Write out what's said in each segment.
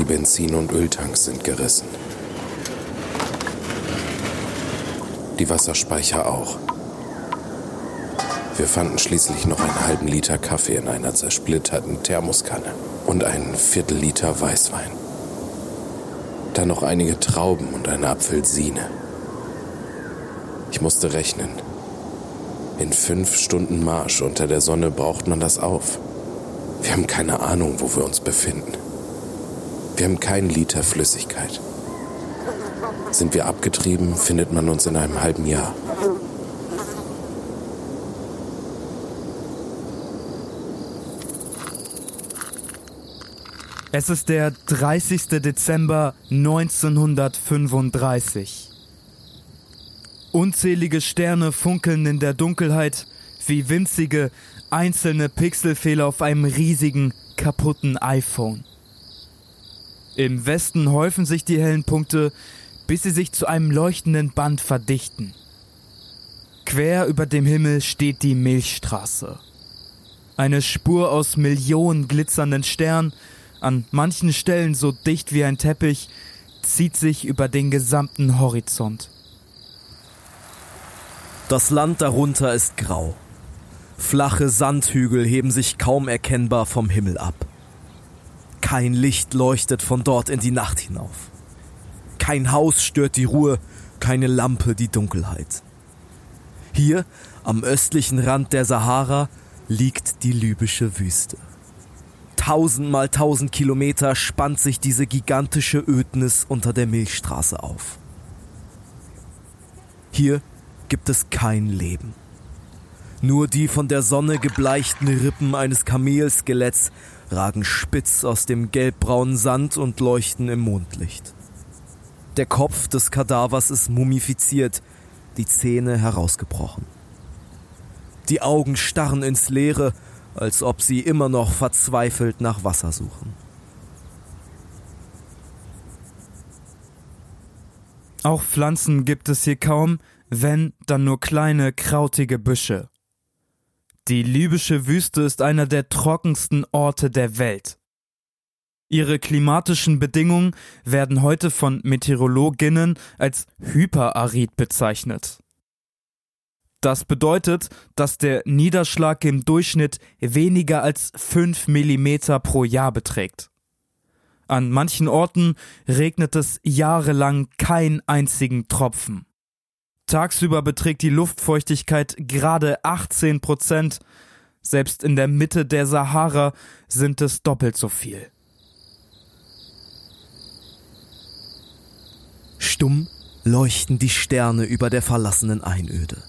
Die Benzin- und Öltanks sind gerissen. Die Wasserspeicher auch. Wir fanden schließlich noch einen halben Liter Kaffee in einer zersplitterten Thermoskanne und einen Viertel Liter Weißwein. Dann noch einige Trauben und eine Apfelsine. Ich musste rechnen. In fünf Stunden Marsch unter der Sonne braucht man das auf. Wir haben keine Ahnung, wo wir uns befinden. Wir haben keinen Liter Flüssigkeit. Sind wir abgetrieben, findet man uns in einem halben Jahr. Es ist der 30. Dezember 1935. Unzählige Sterne funkeln in der Dunkelheit wie winzige, einzelne Pixelfehler auf einem riesigen, kaputten iPhone. Im Westen häufen sich die hellen Punkte, bis sie sich zu einem leuchtenden Band verdichten. Quer über dem Himmel steht die Milchstraße. Eine Spur aus Millionen glitzernden Sternen, an manchen Stellen so dicht wie ein Teppich, zieht sich über den gesamten Horizont. Das Land darunter ist grau. Flache Sandhügel heben sich kaum erkennbar vom Himmel ab. Kein Licht leuchtet von dort in die Nacht hinauf. Kein Haus stört die Ruhe, keine Lampe die Dunkelheit. Hier, am östlichen Rand der Sahara, liegt die libysche Wüste. Tausend mal tausend Kilometer spannt sich diese gigantische Ödnis unter der Milchstraße auf. Hier gibt es kein Leben. Nur die von der Sonne gebleichten Rippen eines Kamelskeletts ragen spitz aus dem gelbbraunen Sand und leuchten im Mondlicht. Der Kopf des Kadavers ist mumifiziert, die Zähne herausgebrochen. Die Augen starren ins Leere, als ob sie immer noch verzweifelt nach Wasser suchen. Auch Pflanzen gibt es hier kaum, wenn dann nur kleine, krautige Büsche. Die libysche Wüste ist einer der trockensten Orte der Welt. Ihre klimatischen Bedingungen werden heute von Meteorologinnen als hyperarid bezeichnet. Das bedeutet, dass der Niederschlag im Durchschnitt weniger als 5 mm pro Jahr beträgt. An manchen Orten regnet es jahrelang kein einzigen Tropfen. Tagsüber beträgt die Luftfeuchtigkeit gerade 18 Prozent. Selbst in der Mitte der Sahara sind es doppelt so viel. Stumm leuchten die Sterne über der verlassenen Einöde.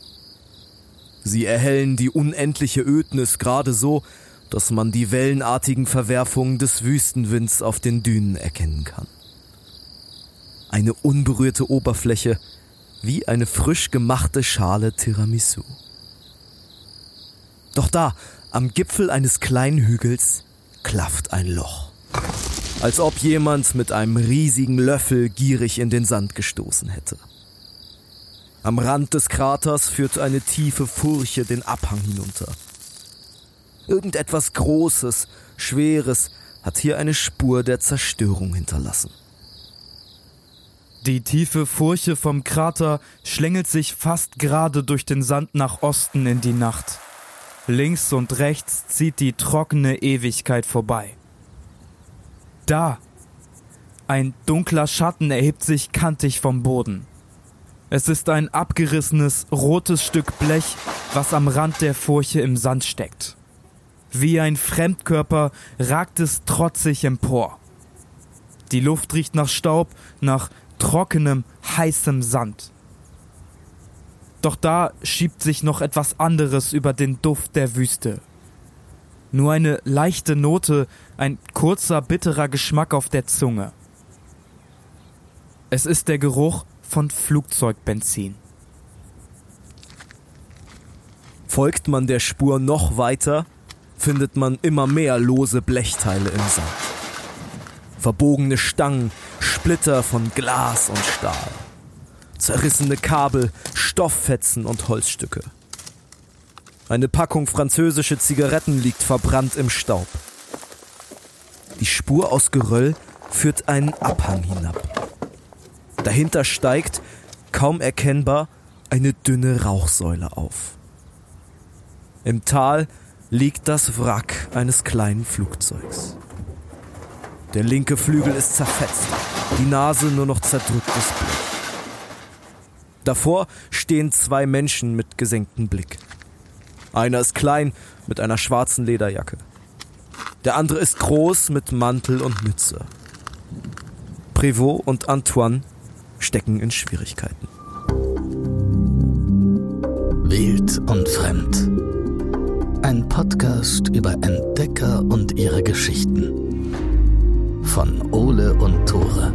Sie erhellen die unendliche Ödnis gerade so, dass man die wellenartigen Verwerfungen des Wüstenwinds auf den Dünen erkennen kann. Eine unberührte Oberfläche, wie eine frisch gemachte Schale Tiramisu. Doch da, am Gipfel eines kleinen Hügels, klafft ein Loch. Als ob jemand mit einem riesigen Löffel gierig in den Sand gestoßen hätte. Am Rand des Kraters führt eine tiefe Furche den Abhang hinunter. Irgendetwas Großes, Schweres hat hier eine Spur der Zerstörung hinterlassen. Die tiefe Furche vom Krater schlängelt sich fast gerade durch den Sand nach Osten in die Nacht. Links und rechts zieht die trockene Ewigkeit vorbei. Da! Ein dunkler Schatten erhebt sich kantig vom Boden. Es ist ein abgerissenes, rotes Stück Blech, was am Rand der Furche im Sand steckt. Wie ein Fremdkörper ragt es trotzig empor. Die Luft riecht nach Staub, nach trockenem, heißem Sand. Doch da schiebt sich noch etwas anderes über den Duft der Wüste. Nur eine leichte Note, ein kurzer, bitterer Geschmack auf der Zunge. Es ist der Geruch von Flugzeugbenzin. Folgt man der Spur noch weiter, findet man immer mehr lose Blechteile im Sand. Verbogene Stangen, Splitter von Glas und Stahl. Zerrissene Kabel, Stofffetzen und Holzstücke. Eine Packung französische Zigaretten liegt verbrannt im Staub. Die Spur aus Geröll führt einen Abhang hinab. Dahinter steigt, kaum erkennbar, eine dünne Rauchsäule auf. Im Tal liegt das Wrack eines kleinen Flugzeugs. Der linke Flügel ist zerfetzt, die Nase nur noch zerdrücktes Blut. Davor stehen zwei Menschen mit gesenktem Blick. Einer ist klein mit einer schwarzen Lederjacke. Der andere ist groß mit Mantel und Mütze. Prévost und Antoine stecken in Schwierigkeiten. Wild und Fremd. Ein Podcast über Entdecker und ihre Geschichten. Von Ole und Tore.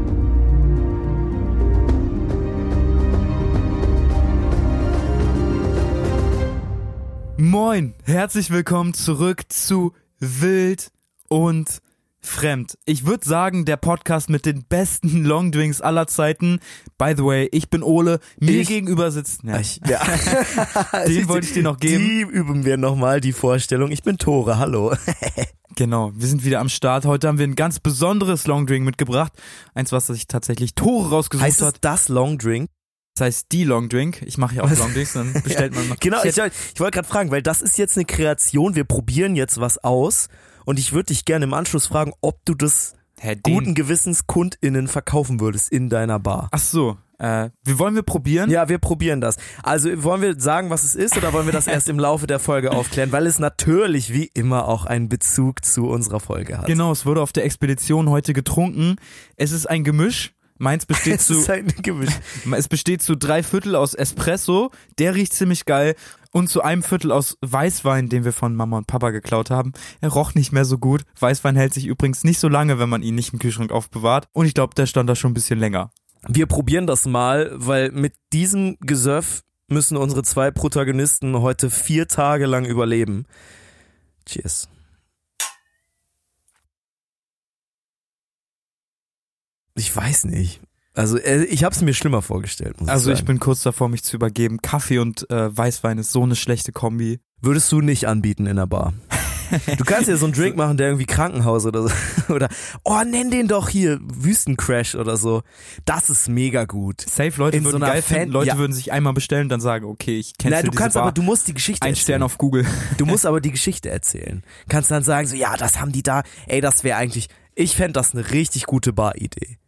Moin, herzlich willkommen zurück zu Wild und Fremd. Ich würde sagen, der Podcast mit den besten Longdrinks aller Zeiten. By the way, ich bin Ole, mir Ich- gegenüber sitzt. Ja, Ich, ja. Den wollte ich dir noch geben. Die üben wir nochmal, die Vorstellung. Ich bin Tore, hallo. Genau, wir sind wieder am Start. Heute haben wir ein ganz besonderes Longdrink mitgebracht. Eins, was sich tatsächlich Tore rausgesucht Heißt hat. das Long Drink? Das heißt die Longdrink. Ich mache ja auch? Longdrinks, dann bestellt man mal. Genau, ich, ich wollte gerade fragen, weil das ist jetzt eine Kreation, wir probieren jetzt was aus und ich würde dich gerne im Anschluss fragen, ob du das den- guten Gewissens KundInnen verkaufen würdest in deiner Bar. Ach so, äh, wir wollen wir probieren? Ja, wir probieren das. Also wollen wir sagen, was es ist oder wollen wir das erst im Laufe der Folge aufklären, weil es natürlich wie immer auch einen Bezug zu unserer Folge hat. Genau, es wurde auf der Expedition heute getrunken. Es ist ein Gemisch. Meins besteht Es zu, ist ein Gemisch. es besteht zu drei Viertel aus Espresso. Der riecht ziemlich geil. Und zu einem Viertel aus Weißwein, den wir von Mama und Papa geklaut haben. Er roch nicht mehr so gut. Weißwein hält sich übrigens nicht so lange, wenn man ihn nicht im Kühlschrank aufbewahrt. Und ich glaube, der stand da schon ein bisschen länger. Wir probieren das mal, weil mit diesem Gesöff müssen unsere zwei Protagonisten heute vier Tage lang überleben. Cheers. Ich weiß nicht. Also äh, ich habe es mir schlimmer vorgestellt. Muss Also ich, ich bin kurz davor, mich zu übergeben. Kaffee und äh, Weißwein ist so eine schlechte Kombi. Würdest du nicht anbieten in der Bar? Du kannst ja so einen Drink machen, der irgendwie Krankenhaus oder so. Oder, oh, nenn den doch hier Wüstencrash oder so. Das ist mega gut. Safe, Leute In so würden einer geil Fan- finden. Leute ja. würden sich einmal bestellen und dann sagen, okay, ich kenne Nein, du diese kannst Bar. aber, du musst die Geschichte Ein erzählen. Stern auf Google. Du musst aber die Geschichte erzählen. Kannst dann sagen, so, ja, das haben die da. Ey, das wäre eigentlich, ich fände das eine richtig gute Bar-Idee.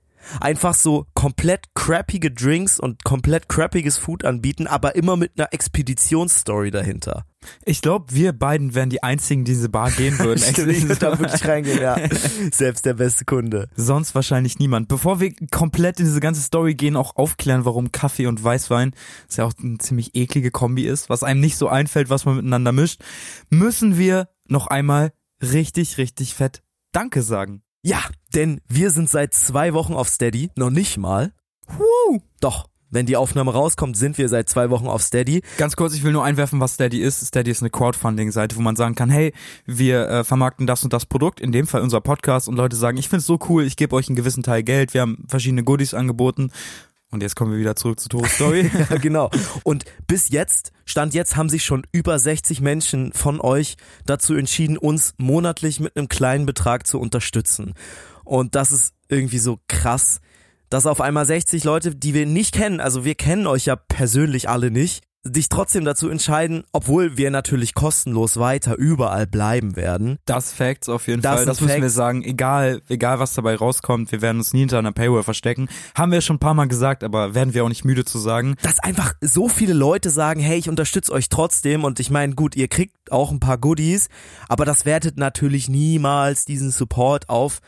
Einfach so komplett crappige Drinks und komplett crappiges Food anbieten, aber immer mit einer Expeditionsstory dahinter. Ich glaube, wir beiden wären die einzigen, die in diese Bar gehen würden. Stimmt, ich würde da wirklich reingehen, ja. Selbst der beste Kunde. Sonst wahrscheinlich niemand. Bevor wir komplett in diese ganze Story gehen, auch aufklären, warum Kaffee und Weißwein, das ja auch eine ziemlich eklige Kombi ist, was einem nicht so einfällt, was man miteinander mischt, müssen wir noch einmal richtig, richtig fett Danke sagen. Ja, denn wir sind seit zwei Wochen auf Steady, noch nicht mal. Woo! Doch, wenn die Aufnahme rauskommt, sind wir seit zwei Wochen auf Steady. Ganz kurz, ich will nur einwerfen, was Steady ist. Steady ist eine Crowdfunding-Seite, wo man sagen kann, hey, wir äh, vermarkten das und das Produkt, in dem Fall unser Podcast, und Leute sagen, ich find's so cool, ich gebe euch einen gewissen Teil Geld, wir haben verschiedene Goodies angeboten. Und jetzt kommen wir wieder zurück zu Tores Story. Ja, genau. Und bis jetzt, Stand jetzt, haben sich schon über 60 Menschen von euch dazu entschieden, uns monatlich mit einem kleinen Betrag zu unterstützen. Und das ist irgendwie so krass, dass auf einmal 60 Leute, die wir nicht kennen, also wir kennen euch ja persönlich alle nicht, dich trotzdem dazu entscheiden, obwohl wir natürlich kostenlos weiter überall bleiben werden. Das Facts auf jeden Das Fall. Das müssen wir Facts. sagen. Egal, egal was dabei rauskommt, wir werden uns nie hinter einer Paywall verstecken. Haben wir schon ein paar Mal gesagt, aber werden wir auch nicht müde zu sagen. dass einfach so viele Leute sagen, hey, ich unterstütze euch trotzdem und ich meine, gut, ihr kriegt auch ein paar Goodies, aber das wertet natürlich niemals diesen Support auf,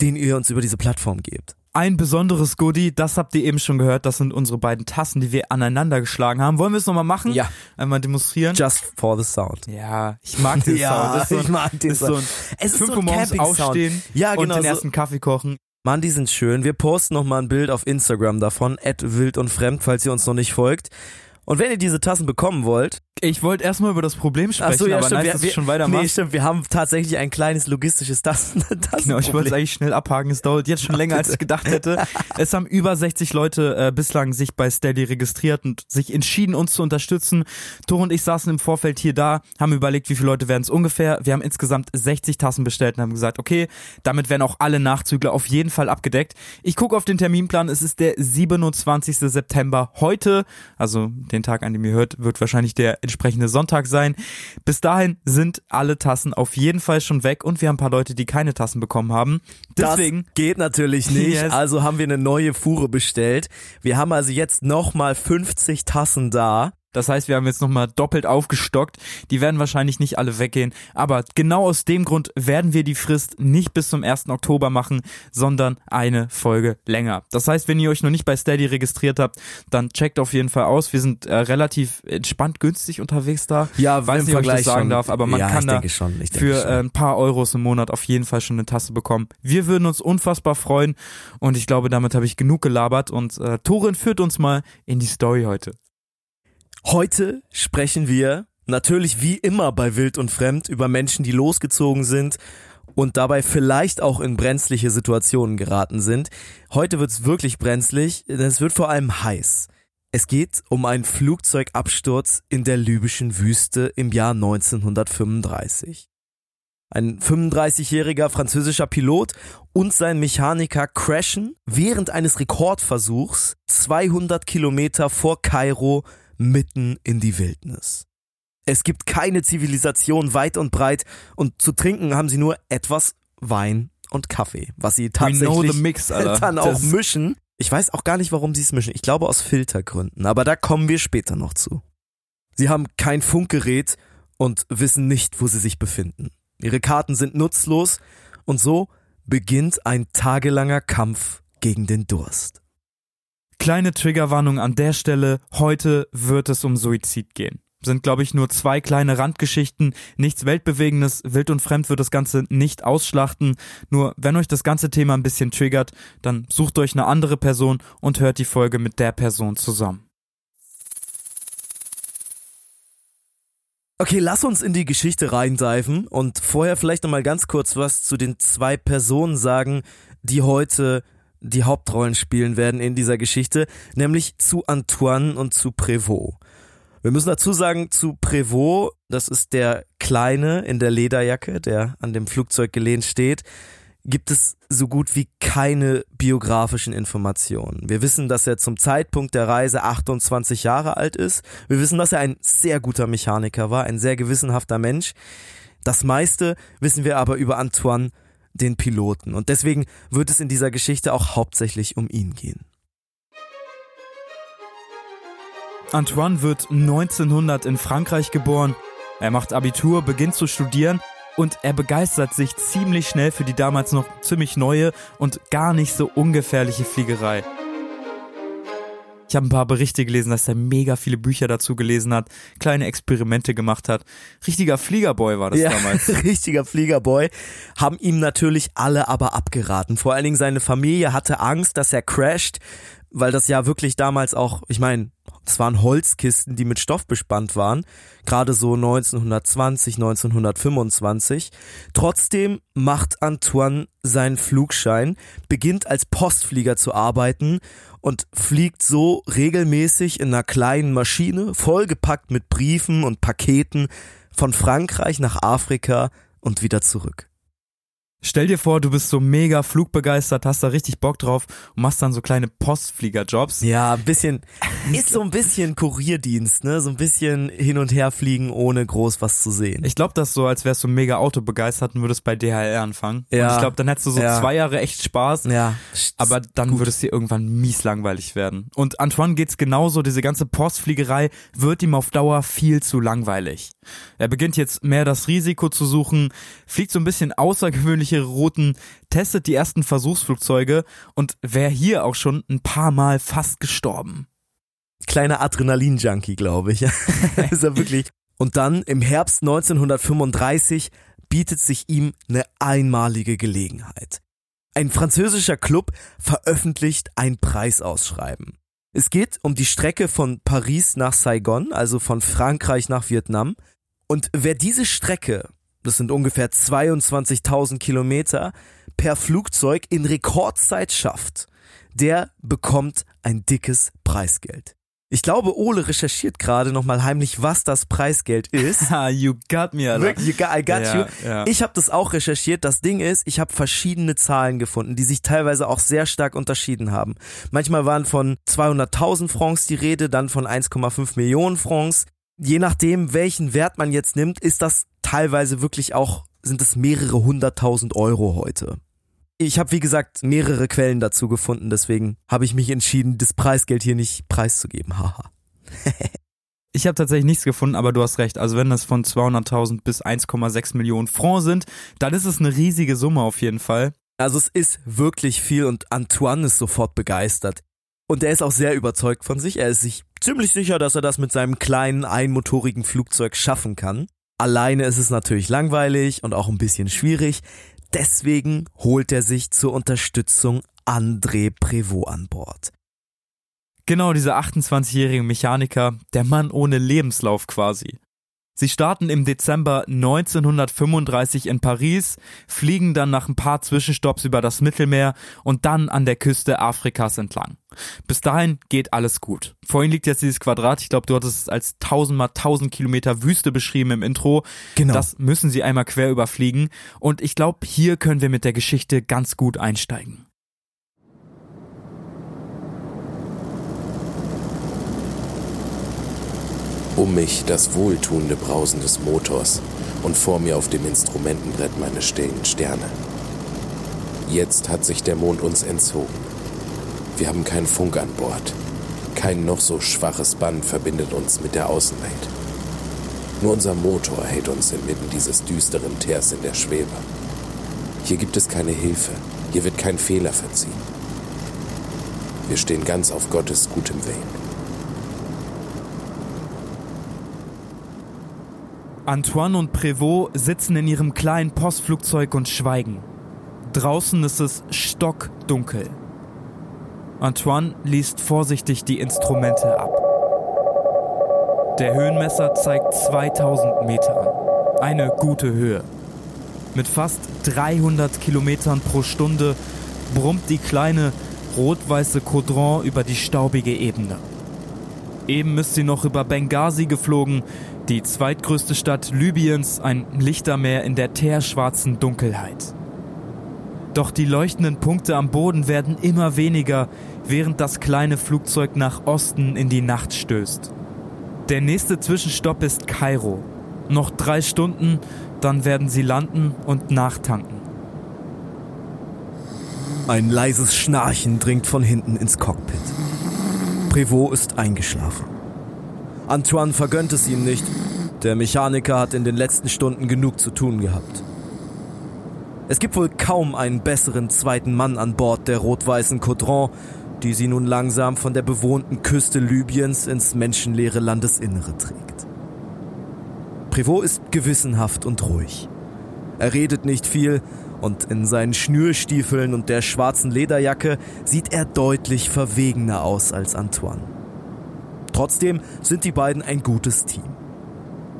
den ihr uns über diese Plattform gebt. Ein besonderes Goodie, das habt ihr eben schon gehört, das sind unsere beiden Tassen, die wir aneinander geschlagen haben. Wollen wir es nochmal machen? Ja. Einmal demonstrieren? Just for the sound. ja, ich mag den Sound. Das ist so ein, ich mag den ist so Sound. ein Es ist fünf so Uhr ein morgens Camping-Sound. aufstehen Ja, und genau. den So, ersten Kaffee kochen. Mann, die sind schön. Wir posten nochmal ein Bild auf Instagram davon, at wild und fremd, falls ihr uns noch nicht folgt. Und wenn ihr diese Tassen bekommen wollt, Ich wollte erstmal über das Problem sprechen, so, ja, aber stimmt. nice, wir, dass wir, du schon weitermachst. Nee, stimmt. Wir haben tatsächlich ein kleines logistisches Tasten. Genau, ich wollte es eigentlich schnell abhaken. Es dauert jetzt schon länger, als ich gedacht hätte. Es haben über 60 Leute äh, bislang sich bei Steady registriert und sich entschieden, uns zu unterstützen. Tor und ich saßen im Vorfeld hier da, haben überlegt, wie viele Leute werden es ungefähr. Wir haben insgesamt 60 Tassen bestellt und haben gesagt, okay, damit werden auch alle Nachzügler auf jeden Fall abgedeckt. Ich gucke auf den Terminplan, es ist der 27. September. Heute, also den Tag, an dem ihr hört, wird wahrscheinlich der entsprechende Sonntag sein. Bis dahin sind alle Tassen auf jeden Fall schon weg und wir haben ein paar Leute, die keine Tassen bekommen haben. Deswegen Das geht natürlich nicht. Yes. Also haben wir eine neue Fuhre bestellt. Wir haben also jetzt nochmal 50 Tassen da. Das heißt, wir haben jetzt nochmal doppelt aufgestockt. Die werden wahrscheinlich nicht alle weggehen. Aber genau aus dem Grund werden wir die Frist nicht bis zum 1. Oktober machen, sondern eine Folge länger. Das heißt, wenn ihr euch noch nicht bei Steady registriert habt, dann checkt auf jeden Fall aus. Wir sind äh, relativ entspannt günstig unterwegs da. Ja, weiß nicht, ob ich das Vergleich sagen schon. darf, aber man ja, kann da schon. Für äh, ein paar Euros im Monat auf jeden Fall schon eine Tasse bekommen. Wir würden uns unfassbar freuen und ich glaube, damit habe ich genug gelabert und äh, Torin führt uns mal in die Story heute. Heute sprechen wir natürlich wie immer bei Wild und Fremd über Menschen, die losgezogen sind und dabei vielleicht auch in brenzliche Situationen geraten sind. Heute wird's wirklich brenzlig, denn es wird vor allem heiß. Es geht um einen Flugzeugabsturz in der libyschen Wüste im Jahr 1935. Ein 35-jähriger französischer Pilot und sein Mechaniker crashen während eines Rekordversuchs 200 Kilometer vor Kairo mitten in die Wildnis. Es gibt keine Zivilisation weit und breit und zu trinken haben sie nur etwas Wein und Kaffee, was sie tatsächlich mix, dann auch Das- mischen. Ich weiß auch gar nicht, warum sie es mischen. Ich glaube aus Filtergründen, aber da kommen wir später noch zu. Sie haben kein Funkgerät und wissen nicht, wo sie sich befinden. Ihre Karten sind nutzlos und so beginnt ein tagelanger Kampf gegen den Durst. Kleine Triggerwarnung an der Stelle. Heute wird es um Suizid gehen. Sind, glaube ich, nur zwei kleine Randgeschichten, nichts Weltbewegendes, wild und fremd wird das Ganze nicht ausschlachten. Nur wenn euch das ganze Thema ein bisschen triggert, dann sucht euch eine andere Person und hört die Folge mit der Person zusammen. Okay, lass uns in die Geschichte reindeifen und vorher vielleicht nochmal ganz kurz was zu den zwei Personen sagen, die heute die Hauptrollen spielen werden in dieser Geschichte, nämlich zu Antoine und zu Prévost. Wir müssen dazu sagen, zu Prévost, das ist der Kleine in der Lederjacke, der an dem Flugzeug gelehnt steht, gibt es so gut wie keine biografischen Informationen. Wir wissen, dass er zum Zeitpunkt der Reise 28 Jahre alt ist. Wir wissen, dass er ein sehr guter Mechaniker war, ein sehr gewissenhafter Mensch. Das meiste wissen wir aber über Antoine, den Piloten. Und deswegen wird es in dieser Geschichte auch hauptsächlich um ihn gehen. Antoine wird 1900 in Frankreich geboren. Er macht Abitur, beginnt zu studieren und er begeistert sich ziemlich schnell für die damals noch ziemlich neue und gar nicht so ungefährliche Fliegerei. Ich habe ein paar Berichte gelesen, dass er mega viele Bücher dazu gelesen hat, kleine Experimente gemacht hat. Richtiger Fliegerboy war das damals. richtiger Fliegerboy. Haben ihm natürlich alle aber abgeraten. Vor allen Dingen seine Familie hatte Angst, dass er crasht, weil das ja wirklich damals auch, ich meine, es waren Holzkisten, die mit Stoff bespannt waren, gerade so 1920, 1925. Trotzdem macht Antoine seinen Flugschein, beginnt als Postflieger zu arbeiten und fliegt so regelmäßig in einer kleinen Maschine, vollgepackt mit Briefen und Paketen, von Frankreich nach Afrika und wieder zurück. Stell dir vor, du bist so mega flugbegeistert, hast da richtig Bock drauf und machst dann so kleine Postfliegerjobs. Ja, ein bisschen, ist so ein bisschen Kurierdienst, ne? So ein bisschen hin und her fliegen, ohne groß was zu sehen. Ich glaube, das ist so, als wärst du mega autobegeistert und würdest bei DHL anfangen. Ja. Und ich glaube, dann hättest du so Ja. zwei Jahre echt Spaß. ja, Aber dann würde es dir irgendwann mies langweilig werden. Und Antoine geht's genauso, diese ganze Postfliegerei wird ihm auf Dauer viel zu langweilig. Er beginnt jetzt mehr das Risiko zu suchen, fliegt so ein bisschen außergewöhnliche Routen, testet die ersten Versuchsflugzeuge und wäre hier auch schon ein paar Mal fast gestorben. kleiner Adrenalin-Junkie, glaube ich. ist er wirklich. Und dann im Herbst 1935 bietet sich ihm eine einmalige Gelegenheit. Ein französischer Club veröffentlicht ein Preisausschreiben. Es geht um die Strecke von Paris nach Saigon, also von Frankreich nach Vietnam. Und wer diese Strecke, das sind ungefähr 22.000 Kilometer, per Flugzeug in Rekordzeit schafft, der bekommt ein dickes Preisgeld. Ich glaube, Ole recherchiert gerade nochmal heimlich, was das Preisgeld ist. you got me, Alter. You got, I got Ja, you. ja. Ich habe das auch recherchiert. Das Ding ist, ich habe verschiedene Zahlen gefunden, die sich teilweise auch sehr stark unterschieden haben. Manchmal waren von 200.000 Francs die Rede, dann von 1,5 Millionen Francs. Je nachdem, welchen Wert man jetzt nimmt, ist das teilweise wirklich auch, sind es mehrere hunderttausend Euro heute. Ich habe, wie gesagt, mehrere Quellen dazu gefunden, deswegen habe ich mich entschieden, das Preisgeld hier nicht preiszugeben. Haha. Ich habe tatsächlich nichts gefunden, aber du hast recht. Also wenn das von 200.000 bis 1,6 Millionen Francs sind, dann ist es eine riesige Summe auf jeden Fall. Also es ist wirklich viel und Antoine ist sofort begeistert. Und er ist auch sehr überzeugt von sich. Er ist sich ziemlich sicher, dass er das mit seinem kleinen einmotorigen Flugzeug schaffen kann. Alleine ist es natürlich langweilig und auch ein bisschen schwierig. Deswegen holt er sich zur Unterstützung André Prévost an Bord. Genau, dieser 28-jährige Mechaniker, der Mann ohne Lebenslauf quasi. Sie starten im Dezember 1935 in Paris, fliegen dann nach ein paar Zwischenstopps über das Mittelmeer und dann an der Küste Afrikas entlang. Bis dahin geht alles gut. Vor ihnen liegt jetzt dieses Quadrat, ich glaube, du hattest es als 1000 mal 1000 Kilometer Wüste beschrieben im Intro. Genau. Das müssen sie einmal quer überfliegen und ich glaube, hier können wir mit der Geschichte ganz gut einsteigen. Um mich das wohltuende Brausen des Motors und vor mir auf dem Instrumentenbrett meine stillen Sterne. Jetzt hat sich der Mond uns entzogen. Wir haben keinen Funk an Bord. Kein noch so schwaches Band verbindet uns mit der Außenwelt. Nur unser Motor hält uns inmitten dieses düsteren Teers in der Schwebe. Hier gibt es keine Hilfe. Hier wird kein Fehler verziehen. Wir stehen ganz auf Gottes gutem Willen. Antoine und Prévost sitzen in ihrem kleinen Postflugzeug und schweigen. Draußen ist es stockdunkel. Antoine liest vorsichtig die Instrumente ab. Der Höhenmesser zeigt 2000 Meter an. Eine gute Höhe. Mit fast 300 Kilometern pro Stunde brummt die kleine rot-weiße Caudron über die staubige Ebene. Eben ist sie noch über Benghazi geflogen, die zweitgrößte Stadt Libyens, ein Lichtermeer in der teerschwarzen Dunkelheit. Doch die leuchtenden Punkte am Boden werden immer weniger, während das kleine Flugzeug nach Osten in die Nacht stößt. Der nächste Zwischenstopp ist Kairo. Noch drei Stunden, dann werden sie landen und nachtanken. Ein leises Schnarchen dringt von hinten ins Cockpit. Prévost ist eingeschlafen. Antoine vergönnt es ihm nicht. Der Mechaniker hat in den letzten Stunden genug zu tun gehabt. Es gibt wohl kaum einen besseren zweiten Mann an Bord der rot-weißen Caudron, die sie nun langsam von der bewohnten Küste Libyens ins menschenleere Landesinnere trägt. Prévost ist gewissenhaft und ruhig. Er redet nicht viel und in seinen Schnürstiefeln und der schwarzen Lederjacke sieht er deutlich verwegener aus als Antoine. Trotzdem sind die beiden ein gutes Team.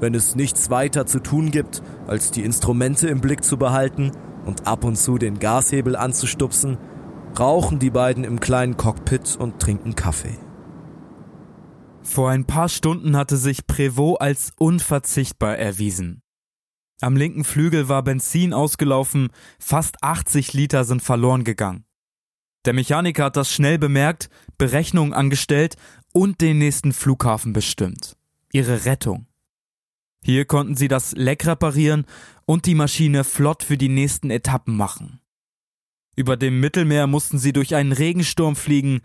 Wenn es nichts weiter zu tun gibt, als die Instrumente im Blick zu behalten und ab und zu den Gashebel anzustupsen, rauchen die beiden im kleinen Cockpit und trinken Kaffee. Vor ein paar Stunden hatte sich Prévost als unverzichtbar erwiesen. Am linken Flügel war Benzin ausgelaufen, fast 80 Liter sind verloren gegangen. Der Mechaniker hat das schnell bemerkt, Berechnungen angestellt und den nächsten Flughafen bestimmt. Ihre Rettung. Hier konnten sie das Leck reparieren und die Maschine flott für die nächsten Etappen machen. Über dem Mittelmeer mussten sie durch einen Regensturm fliegen,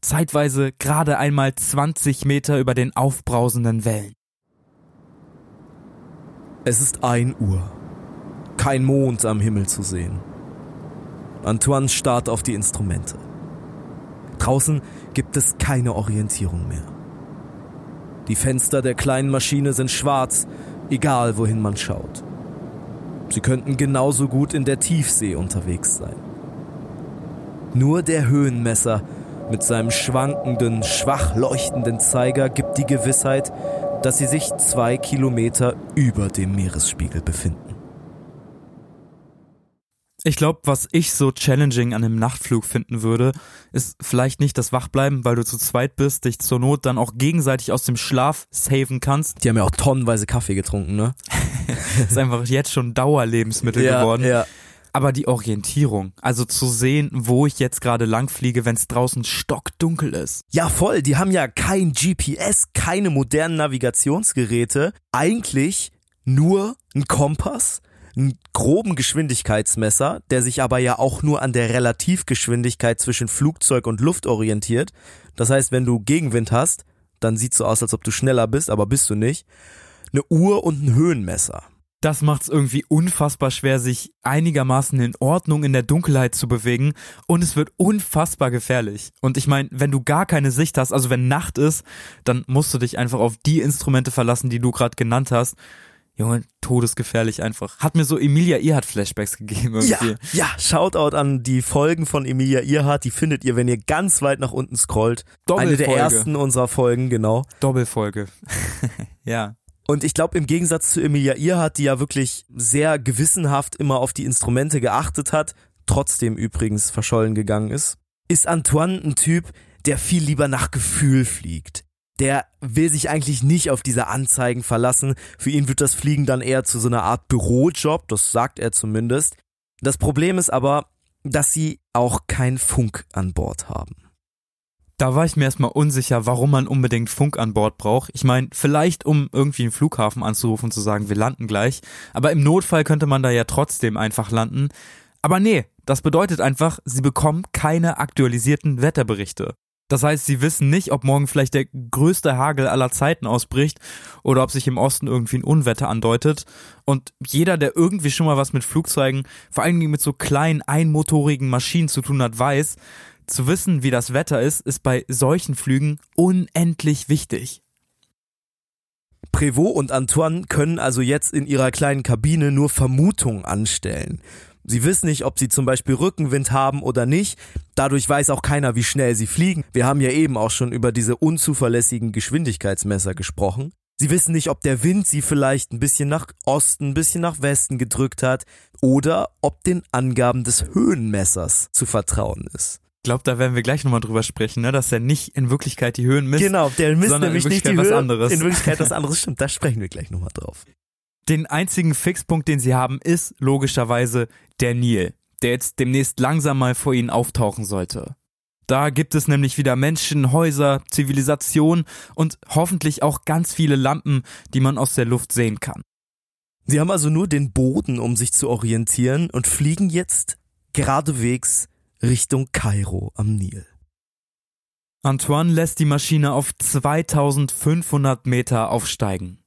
zeitweise gerade einmal 20 Meter über den aufbrausenden Wellen. Es ist ein Uhr. Kein Mond am Himmel zu sehen. Antoine starrt auf die Instrumente. Draußen gibt es keine Orientierung mehr. Die Fenster der kleinen Maschine sind schwarz, egal wohin man schaut. Sie könnten genauso gut in der Tiefsee unterwegs sein. Nur der Höhenmesser mit seinem schwankenden, schwach leuchtenden Zeiger gibt die Gewissheit, dass sie sich zwei Kilometer über dem Meeresspiegel befinden. Ich glaube, was ich so challenging an einem Nachtflug finden würde, ist vielleicht nicht das Wachbleiben, weil du zu zweit bist, dich zur Not dann auch gegenseitig aus dem Schlaf saven kannst. Die haben ja auch tonnenweise Kaffee getrunken, ne? ist einfach jetzt schon Dauerlebensmittel ja, geworden. Ja. Aber die Orientierung, also zu sehen, wo ich jetzt gerade langfliege, wenn es draußen stockdunkel ist. Ja, voll. Die haben ja kein GPS, keine modernen Navigationsgeräte. Eigentlich nur ein Kompass, einen groben Geschwindigkeitsmesser, der sich aber ja auch nur an der Relativgeschwindigkeit zwischen Flugzeug und Luft orientiert. Das heißt, wenn du Gegenwind hast, dann sieht's so aus, als ob du schneller bist, aber bist du nicht. Eine Uhr und ein Höhenmesser. Das macht es irgendwie unfassbar schwer, sich einigermaßen in Ordnung in der Dunkelheit zu bewegen und es wird unfassbar gefährlich. Und ich meine, wenn du gar keine Sicht hast, also wenn Nacht ist, dann musst du dich einfach auf die Instrumente verlassen, die du gerade genannt hast. Junge, todesgefährlich einfach. Hat mir so Emilia Earhart Flashbacks gegeben irgendwie. Ja, ja, Shoutout an die Folgen von Emilia Earhart, die findet ihr, wenn ihr ganz weit nach unten scrollt. Eine der ersten unserer Folgen, genau. Doppelfolge. ja. Und ich glaube, im Gegensatz zu Emilia Earhart, die ja wirklich sehr gewissenhaft immer auf die Instrumente geachtet hat, trotzdem übrigens verschollen gegangen ist, ist Antoine ein Typ, der viel lieber nach Gefühl fliegt. Der will sich eigentlich nicht auf diese Anzeigen verlassen. Für ihn wird das Fliegen dann eher zu so einer Art Bürojob, das sagt er zumindest. Das Problem ist aber, dass sie auch keinen Funk an Bord haben. Da war ich mir erstmal unsicher, warum man unbedingt Funk an Bord braucht. Ich meine, vielleicht um irgendwie einen Flughafen anzurufen und zu sagen, wir landen gleich. Aber im Notfall könnte man da ja trotzdem einfach landen. Aber nee, das bedeutet einfach, sie bekommen keine aktualisierten Wetterberichte. Das heißt, sie wissen nicht, ob morgen vielleicht der größte Hagel aller Zeiten ausbricht oder ob sich im Osten irgendwie ein Unwetter andeutet. Und jeder, der irgendwie schon mal was mit Flugzeugen, vor allen Dingen mit so kleinen einmotorigen Maschinen zu tun hat, weiß, zu wissen, wie das Wetter ist, ist bei solchen Flügen unendlich wichtig. Prévost und Antoine können also jetzt in ihrer kleinen Kabine nur Vermutungen anstellen. Sie wissen nicht, ob sie zum Beispiel Rückenwind haben oder nicht. Dadurch weiß auch keiner, wie schnell sie fliegen. Wir haben ja eben auch schon über diese unzuverlässigen Geschwindigkeitsmesser gesprochen. Sie wissen nicht, ob der Wind sie vielleicht ein bisschen nach Osten, ein bisschen nach Westen gedrückt hat oder ob den Angaben des Höhenmessers zu vertrauen ist. Ich glaube, da werden wir gleich nochmal drüber sprechen, ne? dass er nicht in Wirklichkeit die Höhen misst. Genau, der misst nämlich nicht die was Höhe. anderes. In Wirklichkeit was anderes stimmt. Da sprechen wir gleich nochmal drauf. Den einzigen Fixpunkt, den sie haben, ist logischerweise der Nil, der jetzt demnächst langsam mal vor ihnen auftauchen sollte. Da gibt es nämlich wieder Menschen, Häuser, Zivilisation und hoffentlich auch ganz viele Lampen, die man aus der Luft sehen kann. Sie haben also nur den Boden, um sich zu orientieren und fliegen jetzt geradewegs Richtung Kairo am Nil. Antoine lässt die Maschine auf 2500 Meter aufsteigen.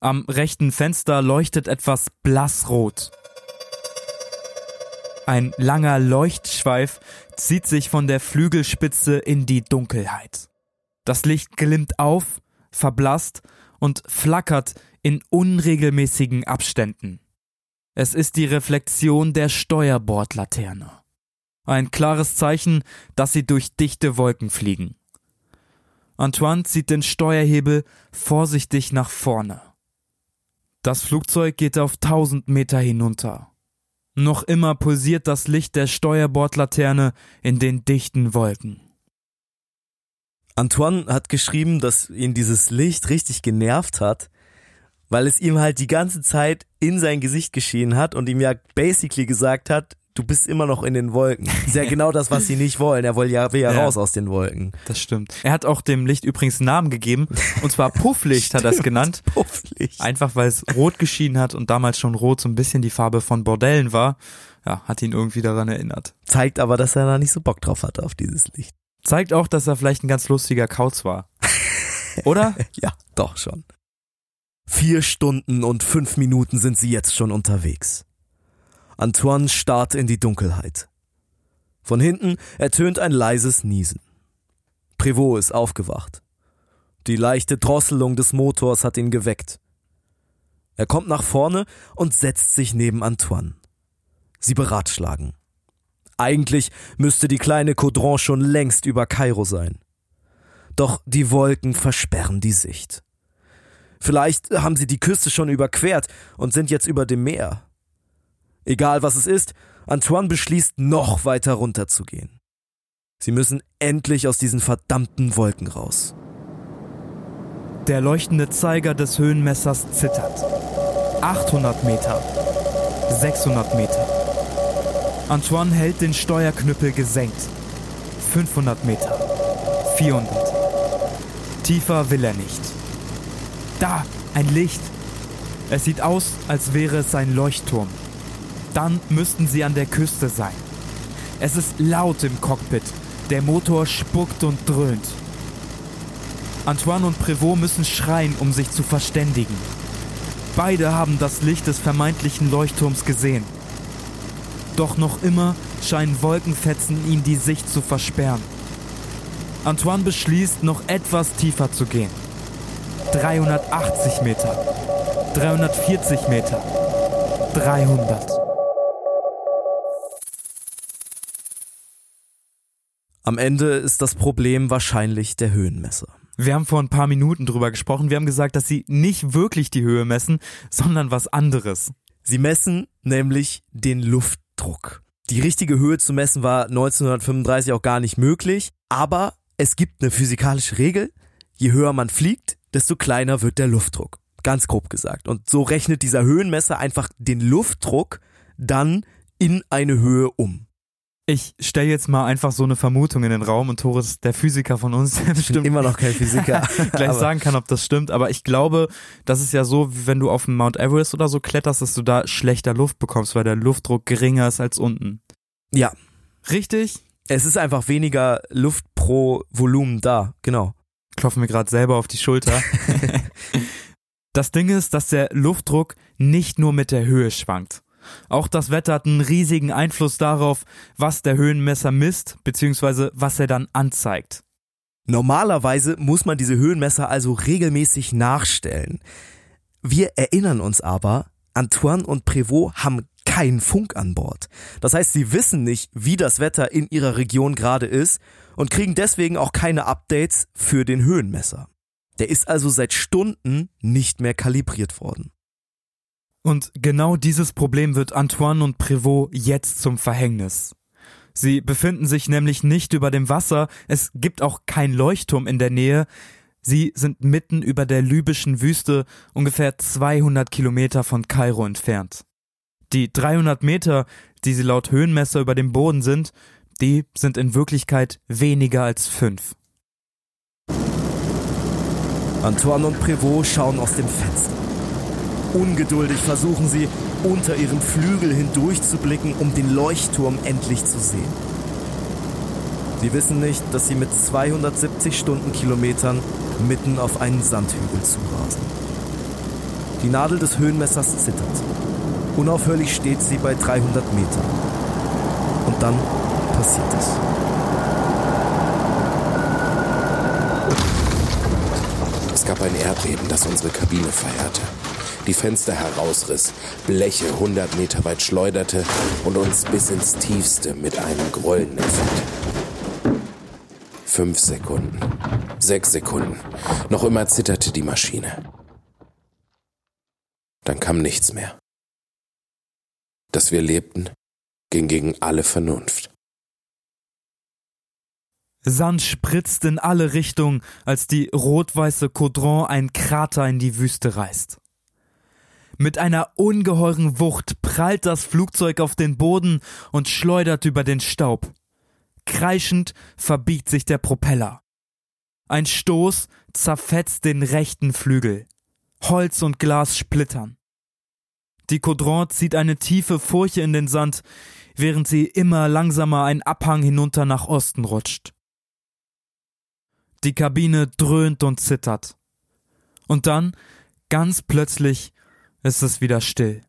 Am rechten Fenster leuchtet etwas blassrot. Ein langer Leuchtschweif zieht sich von der Flügelspitze in die Dunkelheit. Das Licht glimmt auf, verblasst und flackert in unregelmäßigen Abständen. Es ist die Reflexion der Steuerbordlaterne. Ein klares Zeichen, dass sie durch dichte Wolken fliegen. Antoine zieht den Steuerhebel vorsichtig nach vorne. Das Flugzeug geht auf 1000 Meter hinunter. Noch immer pulsiert das Licht der Steuerbordlaterne in den dichten Wolken. Antoine hat geschrieben, dass ihn dieses Licht richtig genervt hat, weil es ihm halt die ganze Zeit in sein Gesicht geschehen hat und ihm ja basically gesagt hat, du bist immer noch in den Wolken. Das ist ja genau das, was sie nicht wollen. Er will ja, will ja, Ja. raus aus den Wolken. Das stimmt. Er hat auch dem Licht übrigens einen Namen gegeben, und zwar Pufflicht hat er es genannt. Pufflicht. Einfach weil es rot geschienen hat und damals schon rot so ein bisschen die Farbe von Bordellen war. Ja, hat ihn irgendwie daran erinnert. Zeigt aber, dass er da nicht so Bock drauf hatte auf dieses Licht. Zeigt auch, dass er vielleicht ein ganz lustiger Kauz war. Oder? Ja, doch schon. Vier Stunden und fünf Minuten sind sie jetzt schon unterwegs. Antoine starrt in die Dunkelheit. Von hinten ertönt ein leises Niesen. Prévost ist aufgewacht. Die leichte Drosselung des Motors hat ihn geweckt. Er kommt nach vorne und setzt sich neben Antoine. Sie beratschlagen. Eigentlich müsste die kleine Caudron schon längst über Kairo sein. Doch die Wolken versperren die Sicht. Vielleicht haben sie die Küste schon überquert und sind jetzt über dem Meer. Egal was es ist, Antoine beschließt, noch weiter runterzugehen. Sie müssen endlich aus diesen verdammten Wolken raus. Der leuchtende Zeiger des Höhenmessers zittert. 800 Meter. 600 Meter. Antoine hält den Steuerknüppel gesenkt. 500 Meter. 400. Tiefer will er nicht. Da, ein Licht. Es sieht aus, als wäre es ein Leuchtturm. Dann müssten sie an der Küste sein. Es ist laut im Cockpit. Der Motor spuckt und dröhnt. Antoine und Prévost müssen schreien, um sich zu verständigen. Beide haben das Licht des vermeintlichen Leuchtturms gesehen. Doch noch immer scheinen Wolkenfetzen ihnen die Sicht zu versperren. Antoine beschließt, noch etwas tiefer zu gehen. 380 Meter, 340 Meter, 300. Am Ende ist das Problem wahrscheinlich der Höhenmesser. Wir haben vor ein paar Minuten drüber gesprochen. Wir haben gesagt, dass sie nicht wirklich die Höhe messen, sondern was anderes. Sie messen nämlich den Luftdruck. Die richtige Höhe zu messen war 1935 auch gar nicht möglich, aber es gibt eine physikalische Regel. Je höher man fliegt, desto kleiner wird der Luftdruck. Ganz grob gesagt. Und so rechnet dieser Höhenmesser einfach den Luftdruck dann in eine Höhe um. Ich stelle jetzt mal einfach so eine Vermutung in den Raum und Tore ist der Physiker von uns, der bestimmt immer noch kein Physiker, gleich sagen kann, ob das stimmt. Aber ich glaube, das ist ja so, wie wenn du auf dem Mount Everest oder so kletterst, dass du da schlechter Luft bekommst, weil der Luftdruck geringer ist als unten. Ja. Richtig? Es ist einfach weniger Luft pro Volumen da, genau. Klopfen mir gerade selber auf die Schulter. das Ding ist, dass der Luftdruck nicht nur mit der Höhe schwankt. Auch das Wetter hat einen riesigen Einfluss darauf, was der Höhenmesser misst, beziehungsweise was er dann anzeigt. Normalerweise muss man diese Höhenmesser also regelmäßig nachstellen. Wir erinnern uns aber, Antoine und Prévost haben keinen Funk an Bord. Das heißt, sie wissen nicht, wie das Wetter in ihrer Region gerade ist und kriegen deswegen auch keine Updates für den Höhenmesser. Der ist also seit Stunden nicht mehr kalibriert worden. Und genau dieses Problem wird Antoine und Prévost jetzt zum Verhängnis. Sie befinden sich nämlich nicht über dem Wasser, es gibt auch kein Leuchtturm in der Nähe, sie sind mitten über der libyschen Wüste, ungefähr 200 Kilometer von Kairo entfernt. Die 300 Meter, die sie laut Höhenmesser über dem Boden sind, die sind in Wirklichkeit weniger als fünf. Antoine und Prévost schauen aus dem Fenster. Ungeduldig versuchen sie, unter ihrem Flügel hindurchzublicken, um den Leuchtturm endlich zu sehen. Sie wissen nicht, dass sie mit 270 Stundenkilometern mitten auf einen Sandhügel zurasen. Die Nadel des Höhenmessers zittert. Unaufhörlich steht sie bei 300 Metern. Und dann passiert es. Es gab ein Erdbeben, das unsere Kabine feierte die Fenster herausriss, Bleche 100 Meter weit schleuderte und uns bis ins Tiefste mit einem Grollen empfand. Fünf Sekunden, sechs Sekunden, noch immer zitterte die Maschine. Dann kam nichts mehr. Dass wir lebten, ging gegen alle Vernunft. Sand spritzt in alle Richtungen, als die rot-weiße Caudron einen Krater in die Wüste reißt. Mit einer ungeheuren Wucht prallt das Flugzeug auf den Boden und schleudert über den Staub. Kreischend verbiegt sich der Propeller. Ein Stoß zerfetzt den rechten Flügel. Holz und Glas splittern. Die Caudron zieht eine tiefe Furche in den Sand, während sie immer langsamer einen Abhang hinunter nach Osten rutscht. Die Kabine dröhnt und zittert. Und dann, ganz plötzlich, ist es wieder still.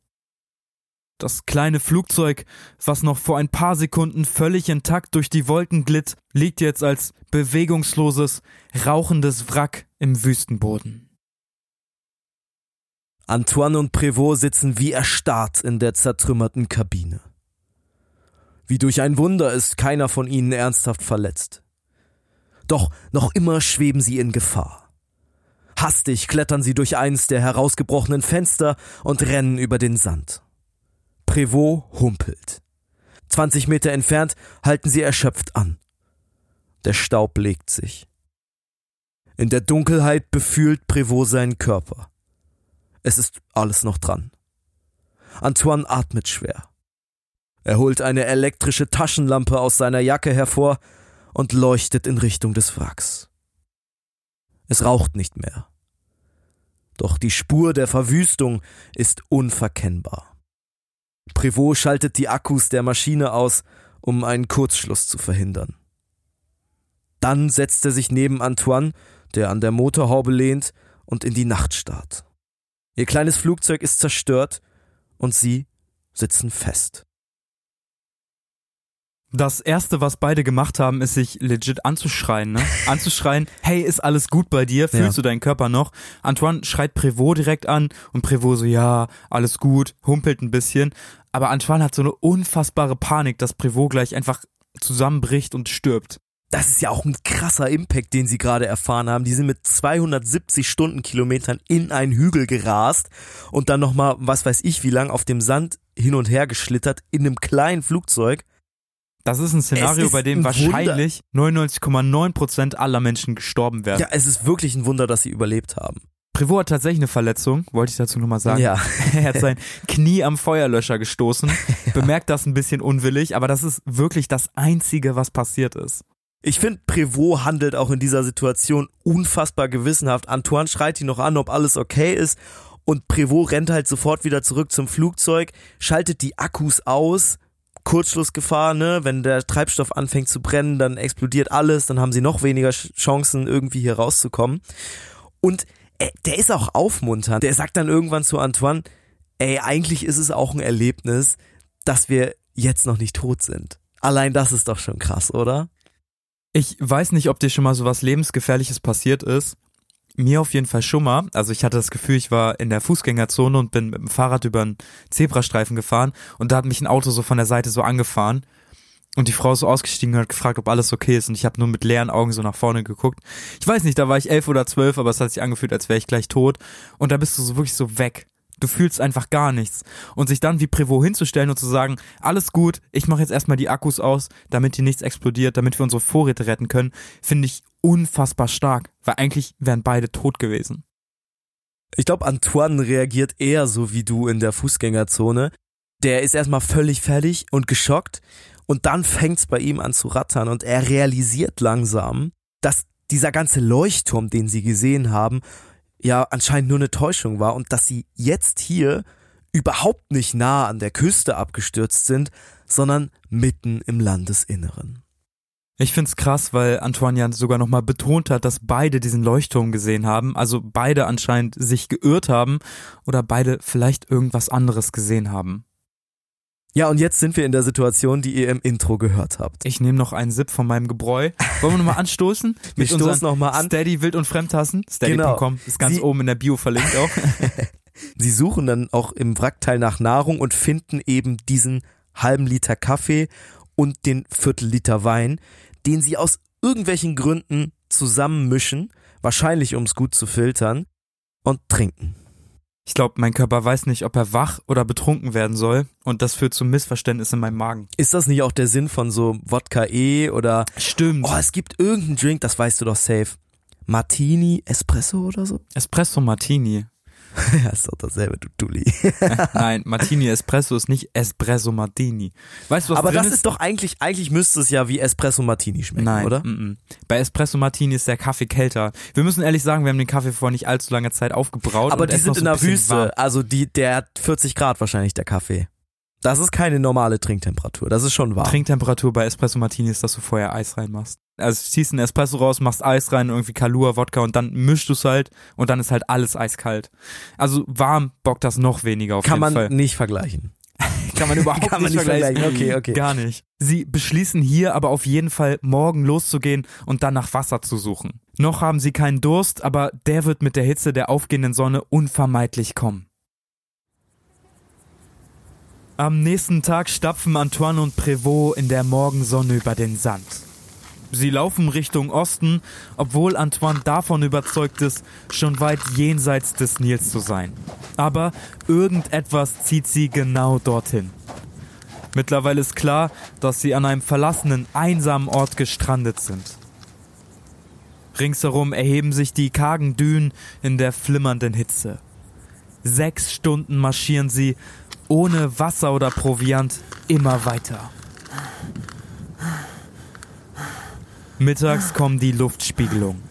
Das kleine Flugzeug, was noch vor ein paar Sekunden völlig intakt durch die Wolken glitt, liegt jetzt als bewegungsloses, rauchendes Wrack im Wüstenboden. Antoine und Prévost sitzen wie erstarrt in der zertrümmerten Kabine. Wie durch ein Wunder ist keiner von ihnen ernsthaft verletzt. Doch noch immer schweben sie in Gefahr. Hastig klettern sie durch eins der herausgebrochenen Fenster und rennen über den Sand. Prévost humpelt. 20 Meter entfernt halten sie erschöpft an. Der Staub legt sich. In der Dunkelheit befühlt Prévost seinen Körper. Es ist alles noch dran. Antoine atmet schwer. Er holt eine elektrische Taschenlampe aus seiner Jacke hervor und leuchtet in Richtung des Wracks. Es raucht nicht mehr. Doch die Spur der Verwüstung ist unverkennbar. Prévost schaltet die Akkus der Maschine aus, um einen Kurzschluss zu verhindern. Dann setzt er sich neben Antoine, der an der Motorhaube lehnt, und in die Nacht starrt. Ihr kleines Flugzeug ist zerstört und sie sitzen fest. Das erste, was beide gemacht haben, ist sich legit anzuschreien, ne? Anzuschreien, hey, ist alles gut bei dir? Fühlst ja. du deinen Körper noch? Antoine schreit Prévost direkt an und Prévost so, ja, alles gut, humpelt ein bisschen. Aber Antoine hat so eine unfassbare Panik, dass Prévost gleich einfach zusammenbricht und stirbt. Das ist ja auch ein krasser Impact, den sie gerade erfahren haben. Die sind mit 270 Stundenkilometern in einen Hügel gerast und dann nochmal, was weiß ich, wie lang auf dem Sand hin und her geschlittert in einem kleinen Flugzeug. Das ist ein Szenario, bei dem wahrscheinlich 99,9% aller Menschen gestorben werden. Ja, es ist wirklich ein Wunder, dass sie überlebt haben. Privot hat tatsächlich eine Verletzung, wollte ich dazu nochmal sagen. Ja. er hat sein Knie am Feuerlöscher gestoßen, ja. bemerkt das ein bisschen unwillig, aber das ist wirklich das Einzige, was passiert ist. Ich finde, Prévost handelt auch in dieser Situation unfassbar gewissenhaft. Antoine schreit ihn noch an, ob alles okay ist. Und Prévost rennt halt sofort wieder zurück zum Flugzeug, schaltet die Akkus aus, Kurzschlussgefahr, ne? Wenn der Treibstoff anfängt zu brennen, dann explodiert alles, dann haben sie noch weniger Chancen, irgendwie hier rauszukommen. Und äh, der ist auch aufmunternd. Der sagt dann irgendwann zu Antoine, ey, eigentlich ist es auch ein Erlebnis, dass wir jetzt noch nicht tot sind. Allein das ist doch schon krass, oder? Ich weiß nicht, ob dir schon mal so was lebensgefährliches passiert ist. Mir auf jeden Fall schon mal. Also ich hatte das Gefühl, ich war in der Fußgängerzone und bin mit dem Fahrrad über einen Zebrastreifen gefahren und da hat mich ein Auto so von der Seite so angefahren. Und die Frau ist so ausgestiegen und hat gefragt, ob alles okay ist. Und ich habe nur mit leeren Augen so nach vorne geguckt. Ich weiß nicht, da war ich elf oder zwölf, aber es hat sich angefühlt, als wäre ich gleich tot. Und da bist du so wirklich so weg. Du fühlst einfach gar nichts. Und sich dann wie Prévost hinzustellen und zu sagen, alles gut, ich mache jetzt erstmal die Akkus aus, damit hier nichts explodiert, damit wir unsere Vorräte retten können, finde ich unfassbar stark. Weil eigentlich wären beide tot gewesen. Ich glaube, Antoine reagiert eher so wie du in der Fußgängerzone. Der ist erstmal völlig fertig und geschockt und dann fängt's bei ihm an zu rattern und er realisiert langsam, dass dieser ganze Leuchtturm, den sie gesehen haben, ja anscheinend nur eine Täuschung war und dass sie jetzt hier überhaupt nicht nah an der Küste abgestürzt sind, sondern mitten im Landesinneren. Ich find's krass, weil Antoine ja sogar nochmal betont hat, dass beide diesen Leuchtturm gesehen haben, also beide anscheinend sich geirrt haben oder beide vielleicht irgendwas anderes gesehen haben. Ja, und jetzt sind wir in der Situation, die ihr im Intro gehört habt. Ich nehme noch einen Sip von meinem Gebräu. Wollen wir nochmal anstoßen? wir stoßen nochmal an. Steady, Wild und Fremdtassen. Steady.com genau. ist ganz Sie oben in der Bio verlinkt auch. Sie suchen dann auch im Wrackteil nach Nahrung und finden eben diesen halben Liter Kaffee und den Viertel Liter Wein, den sie aus irgendwelchen Gründen zusammenmischen, wahrscheinlich um es gut zu filtern, und trinken. Ich glaube, mein Körper weiß nicht, ob er wach oder betrunken werden soll und das führt zu Missverständnissen in meinem Magen. Ist das nicht auch der Sinn von so Wodka E oder Stimmt. Oh, es gibt irgendeinen Drink, das weißt du doch safe. Martini, Espresso oder so? Espresso Martini. ja, ist doch dasselbe, du Dulli. Nein, Martini Espresso ist nicht Espresso Martini. Weißt du, was Aber das ist? ist doch eigentlich, eigentlich müsste es ja wie Espresso Martini schmecken, Nein, oder? M -m. Bei Espresso Martini ist der Kaffee kälter. Wir müssen ehrlich sagen, wir haben den Kaffee vor nicht allzu langer Zeit aufgebraut. Aber die sind so in der Wüste, warm. also die, der hat 40 Grad wahrscheinlich, der Kaffee. Das ist keine normale Trinktemperatur, das ist schon warm. Trinktemperatur bei Espresso Martini ist, dass du vorher Eis reinmachst. Also ziehst einen Espresso raus, machst Eis rein, irgendwie Kalua, Wodka und dann mischst du es halt und dann ist halt alles eiskalt. Also warm bockt das noch weniger auf Kann jeden Fall. Kann man nicht vergleichen. Kann man überhaupt Kann man nicht, vergleichen. vergleichen. Okay, okay. Gar nicht. Sie beschließen hier aber auf jeden Fall morgen loszugehen und dann nach Wasser zu suchen. Noch haben sie keinen Durst, aber der wird mit der Hitze der aufgehenden Sonne unvermeidlich kommen. Am nächsten Tag stapfen Antoine und Prévost in der Morgensonne über den Sand. Sie laufen Richtung Osten, obwohl Antoine davon überzeugt ist, schon weit jenseits des Nils zu sein. Aber irgendetwas zieht sie genau dorthin. Mittlerweile ist klar, dass sie an einem verlassenen, einsamen Ort gestrandet sind. Ringsherum erheben sich die kargen Dünen in der flimmernden Hitze. Sechs Stunden marschieren sie, ohne Wasser oder Proviant, immer weiter. Mittags kommen die Luftspiegelungen.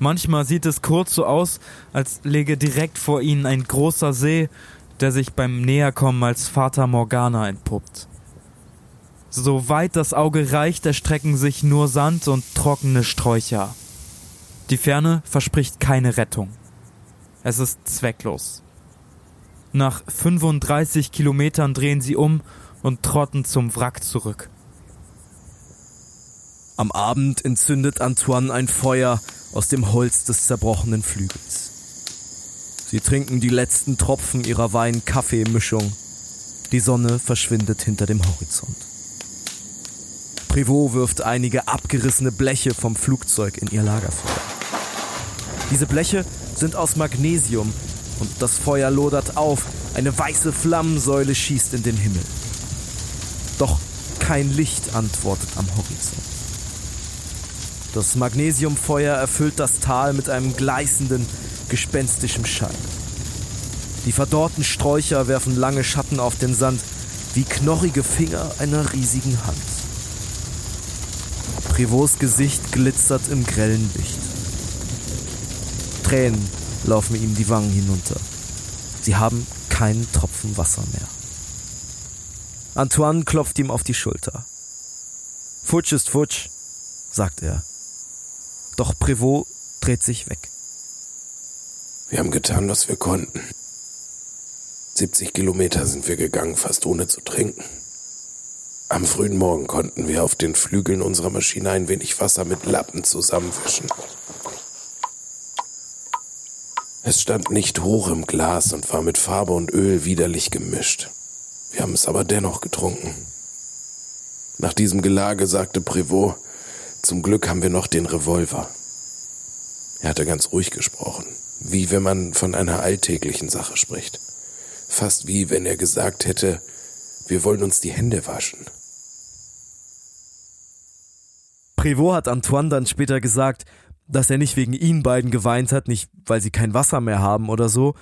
Manchmal sieht es kurz so aus, als läge direkt vor ihnen ein großer See, der sich beim Näherkommen als Vater Morgana entpuppt. Soweit das Auge reicht, erstrecken sich nur Sand und trockene Sträucher. Die Ferne verspricht keine Rettung. Es ist zwecklos. Nach 35 Kilometern drehen sie um und trotten zum Wrack zurück. Am Abend entzündet Antoine ein Feuer aus dem Holz des zerbrochenen Flügels. Sie trinken die letzten Tropfen ihrer Wein-Kaffee-Mischung. Die Sonne verschwindet hinter dem Horizont. Privot wirft einige abgerissene Bleche vom Flugzeug in ihr Lagerfeuer. Diese Bleche sind aus Magnesium und das Feuer lodert auf, eine weiße Flammensäule schießt in den Himmel. Doch kein Licht antwortet am Horizont. Das Magnesiumfeuer erfüllt das Tal mit einem gleißenden, gespenstischem Schein. Die verdorrten Sträucher werfen lange Schatten auf den Sand, wie knorrige Finger einer riesigen Hand. Privots Gesicht glitzert im grellen Licht. Tränen laufen ihm die Wangen hinunter. Sie haben keinen Tropfen Wasser mehr. Antoine klopft ihm auf die Schulter. Futsch ist futsch, sagt er. Doch Prévost dreht sich weg. Wir haben getan, was wir konnten. 70 Kilometer sind wir gegangen, fast ohne zu trinken. Am frühen Morgen konnten wir auf den Flügeln unserer Maschine ein wenig Wasser mit Lappen zusammenwischen. Es stand nicht hoch im Glas und war mit Farbe und Öl widerlich gemischt. Wir haben es aber dennoch getrunken. Nach diesem Gelage sagte Prévost, zum Glück haben wir noch den Revolver. Er hatte ganz ruhig gesprochen, wie wenn man von einer alltäglichen Sache spricht. Fast wie wenn er gesagt hätte, wir wollen uns die Hände waschen. Prévost hat Antoine dann später gesagt, dass er nicht wegen ihnen beiden geweint hat, nicht weil sie kein Wasser mehr haben oder so,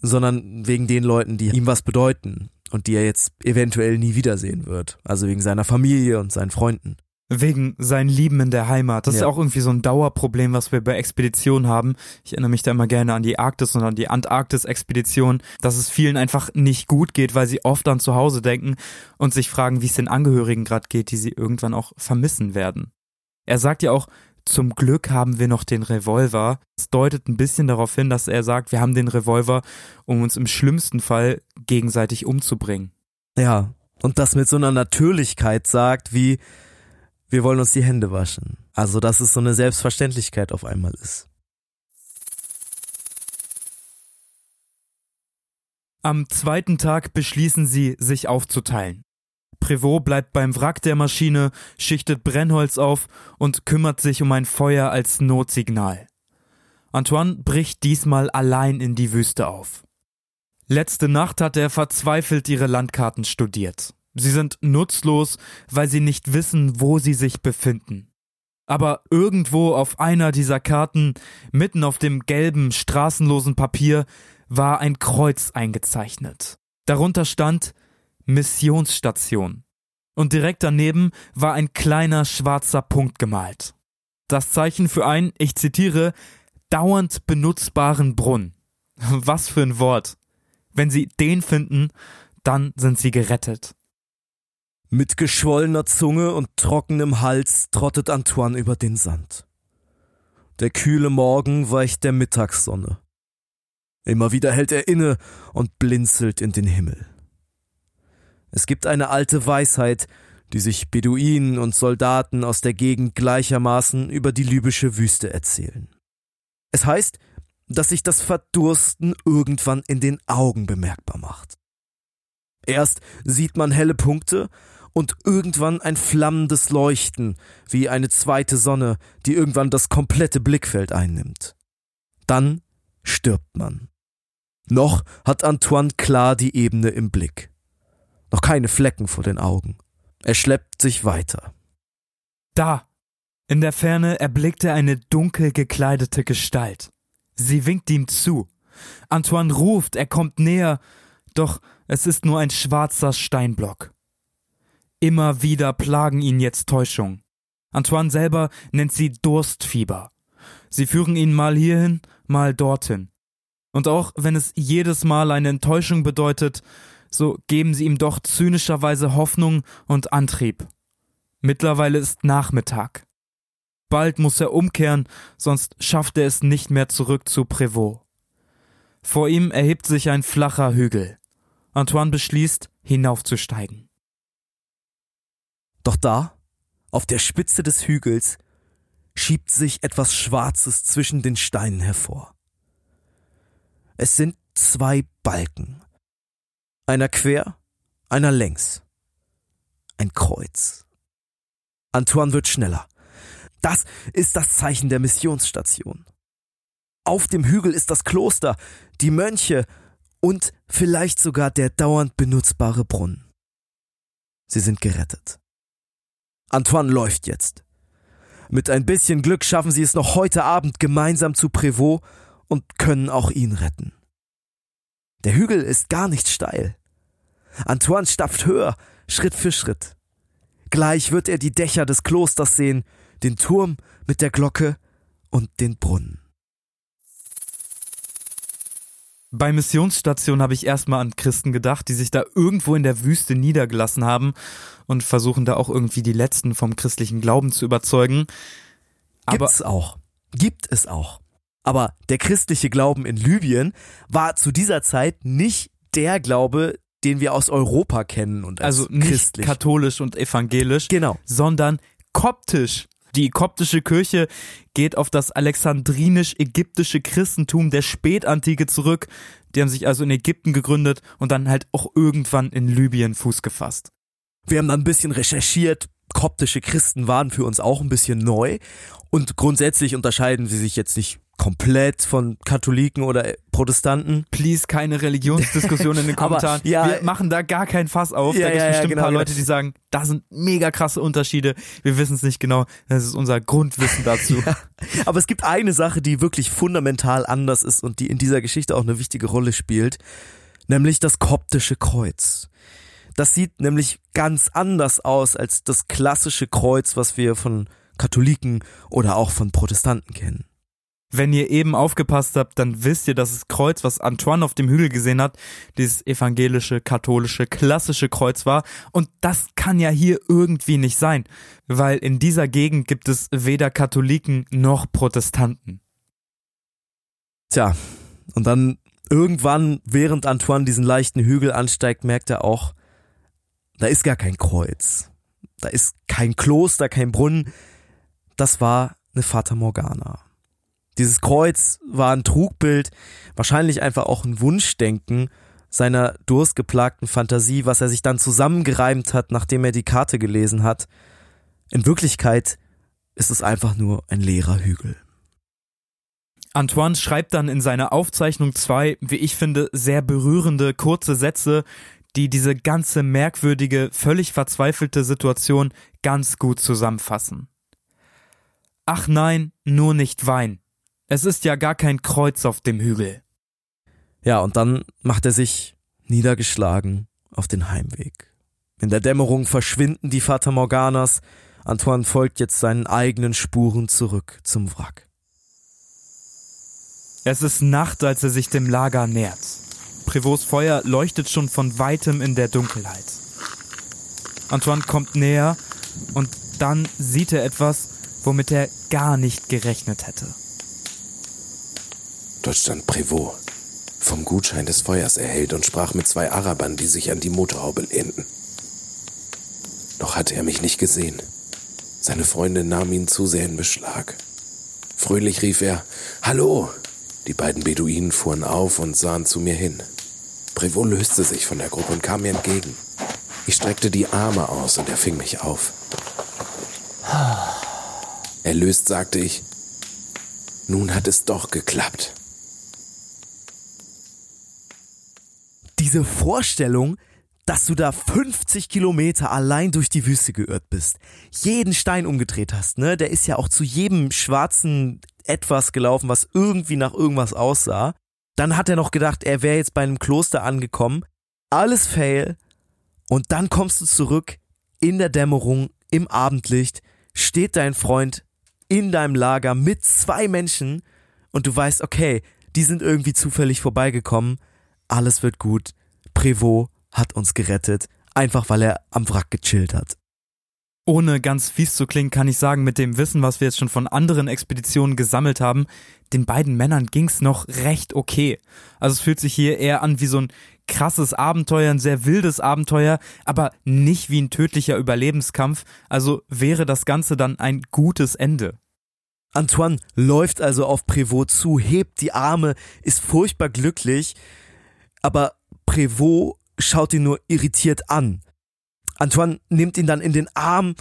sondern wegen den Leuten, die ihm was bedeuten und die er jetzt eventuell nie wiedersehen wird. Also wegen seiner Familie und seinen Freunden. Wegen seinen Lieben in der Heimat. Das ja. ist ja auch irgendwie so ein Dauerproblem, was wir bei Expeditionen haben. Ich erinnere mich da immer gerne an die Arktis und an die Antarktis-Expedition, dass es vielen einfach nicht gut geht, weil sie oft an zu Hause denken und sich fragen, wie es den Angehörigen gerade geht, die sie irgendwann auch vermissen werden. Er sagt ja auch, zum Glück haben wir noch den Revolver. Das deutet ein bisschen darauf hin, dass er sagt, wir haben den Revolver, um uns im schlimmsten Fall gegenseitig umzubringen. Ja, und das mit so einer Natürlichkeit sagt, wie wir wollen uns die Hände waschen. Also, dass es so eine Selbstverständlichkeit auf einmal ist. Am zweiten Tag beschließen sie, sich aufzuteilen. Prévost bleibt beim Wrack der Maschine, schichtet Brennholz auf und kümmert sich um ein Feuer als Notsignal. Antoine bricht diesmal allein in die Wüste auf. Letzte Nacht hat er verzweifelt ihre Landkarten studiert. Sie sind nutzlos, weil sie nicht wissen, wo sie sich befinden. Aber irgendwo auf einer dieser Karten, mitten auf dem gelben, straßenlosen Papier, war ein Kreuz eingezeichnet. Darunter stand Missionsstation. Und direkt daneben war ein kleiner schwarzer Punkt gemalt. Das Zeichen für einen, ich zitiere, dauernd benutzbaren Brunnen. Was für ein Wort. Wenn Sie den finden, dann sind Sie gerettet. Mit geschwollener Zunge und trockenem Hals trottet Antoine über den Sand. Der kühle Morgen weicht der Mittagssonne. Immer wieder hält er inne und blinzelt in den Himmel. Es gibt eine alte Weisheit, die sich Beduinen und Soldaten aus der Gegend gleichermaßen über die libysche Wüste erzählen. Es heißt, dass sich das Verdursten irgendwann in den Augen bemerkbar macht. Erst sieht man helle Punkte und irgendwann ein flammendes Leuchten, wie eine zweite Sonne, die irgendwann das komplette Blickfeld einnimmt. Dann stirbt man. Noch hat Antoine klar die Ebene im Blick. Noch keine Flecken vor den Augen. Er schleppt sich weiter. Da! In der Ferne erblickt er eine dunkel gekleidete Gestalt. Sie winkt ihm zu. Antoine ruft, er kommt näher, doch es ist nur ein schwarzer Steinblock. Immer wieder plagen ihn jetzt Täuschungen. Antoine selber nennt sie Durstfieber. Sie führen ihn mal hierhin, mal dorthin. Und auch wenn es jedes Mal eine Enttäuschung bedeutet, so geben sie ihm doch zynischerweise Hoffnung und Antrieb. Mittlerweile ist Nachmittag. Bald muss er umkehren, sonst schafft er es nicht mehr zurück zu Prévost. Vor ihm erhebt sich ein flacher Hügel. Antoine beschließt, hinaufzusteigen. Doch da, auf der Spitze des Hügels, schiebt sich etwas Schwarzes zwischen den Steinen hervor. Es sind zwei Balken. Einer quer, einer längs. Ein Kreuz. Antoine wird schneller. Das ist das Zeichen der Missionsstation. Auf dem Hügel ist das Kloster, die Mönche und vielleicht sogar der dauernd benutzbare Brunnen. Sie sind gerettet. Antoine läuft jetzt. Mit ein bisschen Glück schaffen sie es noch heute Abend gemeinsam zu Prévost und können auch ihn retten. Der Hügel ist gar nicht steil. Antoine stapft höher, Schritt für Schritt. Gleich wird er die Dächer des Klosters sehen, den Turm mit der Glocke und den Brunnen. Bei Missionsstation habe ich erstmal an Christen gedacht, die sich da irgendwo in der Wüste niedergelassen haben und versuchen da auch irgendwie die Letzten vom christlichen Glauben zu überzeugen. Aber Gibt's auch. Gibt es auch. Aber der christliche Glauben in Libyen war zu dieser Zeit nicht der Glaube, den wir aus Europa kennen und als also nicht christlich. katholisch und evangelisch, genau, sondern koptisch. Die koptische Kirche geht auf das alexandrinisch-ägyptische Christentum der Spätantike zurück. Die haben sich also in Ägypten gegründet und dann halt auch irgendwann in Libyen Fuß gefasst. Wir haben dann ein bisschen recherchiert. Koptische Christen waren für uns auch ein bisschen neu und grundsätzlich unterscheiden sie sich jetzt nicht komplett von Katholiken oder Protestanten. Please keine Religionsdiskussion in den Kommentaren. Aber, ja, wir machen da gar kein Fass auf. Ja, da gibt es ja, bestimmt genau, ein paar genau. Leute, die sagen, da sind mega krasse Unterschiede. Wir wissen es nicht genau. Das ist unser Grundwissen dazu. Aber es gibt eine Sache, die wirklich fundamental anders ist und die in dieser Geschichte auch eine wichtige Rolle spielt, nämlich das koptische Kreuz. Das sieht nämlich ganz anders aus als das klassische Kreuz, was wir von Katholiken oder auch von Protestanten kennen. Wenn ihr eben aufgepasst habt, dann wisst ihr, dass das Kreuz, was Antoine auf dem Hügel gesehen hat, dieses evangelische, katholische, klassische Kreuz war. Und das kann ja hier irgendwie nicht sein, weil in dieser Gegend gibt es weder Katholiken noch Protestanten. Tja, und dann irgendwann, während Antoine diesen leichten Hügel ansteigt, merkt er auch, da ist gar kein Kreuz. Da ist kein Kloster, kein Brunnen. Das war eine Fata Morgana. Dieses Kreuz war ein Trugbild, wahrscheinlich einfach auch ein Wunschdenken seiner durstgeplagten Fantasie, was er sich dann zusammengereimt hat, nachdem er die Karte gelesen hat. In Wirklichkeit ist es einfach nur ein leerer Hügel. Antoine schreibt dann in seiner Aufzeichnung zwei, wie ich finde, sehr berührende kurze Sätze, die diese ganze merkwürdige, völlig verzweifelte Situation ganz gut zusammenfassen. Ach nein, nur nicht Wein. Es ist ja gar kein Kreuz auf dem Hügel. Ja, und dann macht er sich niedergeschlagen auf den Heimweg. In der Dämmerung verschwinden die Fata Morganas. Antoine folgt jetzt seinen eigenen Spuren zurück zum Wrack. Es ist Nacht, als er sich dem Lager nähert. Prévosts Feuer leuchtet schon von weitem in der Dunkelheit. Antoine kommt näher und dann sieht er etwas, womit er gar nicht gerechnet hätte. Dort stand Prévost, vom Gutschein des Feuers erhellt und sprach mit zwei Arabern, die sich an die Motorhaube lehnten. Noch hatte er mich nicht gesehen. Seine Freundin nahm ihn zu sehr in Beschlag. Fröhlich rief er, Hallo! Die beiden Beduinen fuhren auf und sahen zu mir hin. Prévost löste sich von der Gruppe und kam mir entgegen. Ich streckte die Arme aus und er fing mich auf. Erlöst sagte ich, nun hat es doch geklappt. Diese Vorstellung, dass du da 50 Kilometer allein durch die Wüste geirrt bist, jeden Stein umgedreht hast, ne? Der ist ja auch zu jedem schwarzen etwas gelaufen, was irgendwie nach irgendwas aussah. Dann hat er noch gedacht, er wäre jetzt bei einem Kloster angekommen. Alles fail. Und dann kommst du zurück in der Dämmerung, im Abendlicht, steht dein Freund in deinem Lager mit zwei Menschen und du weißt, okay, die sind irgendwie zufällig vorbeigekommen. Alles wird gut. Prévost hat uns gerettet, einfach weil er am Wrack gechillt hat. Ohne ganz fies zu klingen, kann ich sagen, mit dem Wissen, was wir jetzt schon von anderen Expeditionen gesammelt haben, den beiden Männern ging's noch recht okay. Also es fühlt sich hier eher an wie so ein krasses Abenteuer, ein sehr wildes Abenteuer, aber nicht wie ein tödlicher Überlebenskampf. Also wäre das Ganze dann ein gutes Ende. Antoine läuft also auf Prévost zu, hebt die Arme, ist furchtbar glücklich, aber Prévost schaut ihn nur irritiert an. Antoine nimmt ihn dann in den Arm,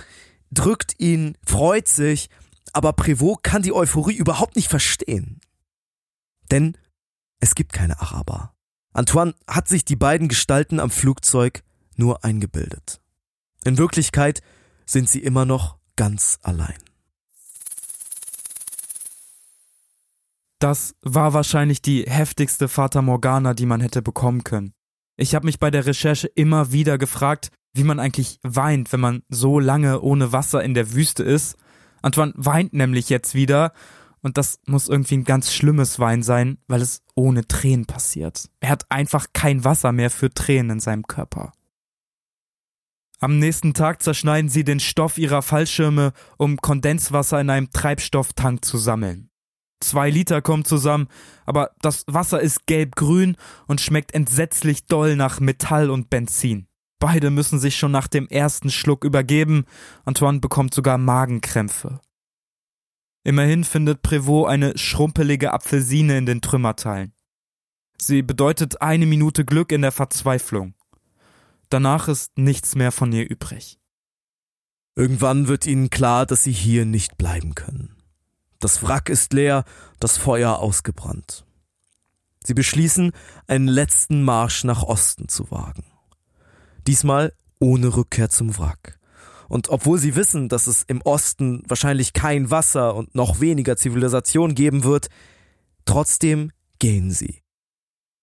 drückt ihn, freut sich, aber Prévost kann die Euphorie überhaupt nicht verstehen. Denn es gibt keine Araber. Antoine hat sich die beiden Gestalten am Flugzeug nur eingebildet. In Wirklichkeit sind sie immer noch ganz allein. Das war wahrscheinlich die heftigste Fata Morgana, die man hätte bekommen können. Ich habe mich bei der Recherche immer wieder gefragt, wie man eigentlich weint, wenn man so lange ohne Wasser in der Wüste ist. Antoine weint nämlich jetzt wieder und das muss irgendwie ein ganz schlimmes Wein sein, weil es ohne Tränen passiert. Er hat einfach kein Wasser mehr für Tränen in seinem Körper. Am nächsten Tag zerschneiden sie den Stoff ihrer Fallschirme, um Kondenswasser in einem Treibstofftank zu sammeln. Zwei Liter kommen zusammen, aber das Wasser ist gelb-grün und schmeckt entsetzlich doll nach Metall und Benzin. Beide müssen sich schon nach dem ersten Schluck übergeben. Antoine bekommt sogar Magenkrämpfe. Immerhin findet Prévost eine schrumpelige Apfelsine in den Trümmerteilen. Sie bedeutet eine Minute Glück in der Verzweiflung. Danach ist nichts mehr von ihr übrig. Irgendwann wird ihnen klar, dass sie hier nicht bleiben können. Das Wrack ist leer, das Feuer ausgebrannt. Sie beschließen, einen letzten Marsch nach Osten zu wagen. Diesmal ohne Rückkehr zum Wrack. Und obwohl sie wissen, dass es im Osten wahrscheinlich kein Wasser und noch weniger Zivilisation geben wird, trotzdem gehen sie.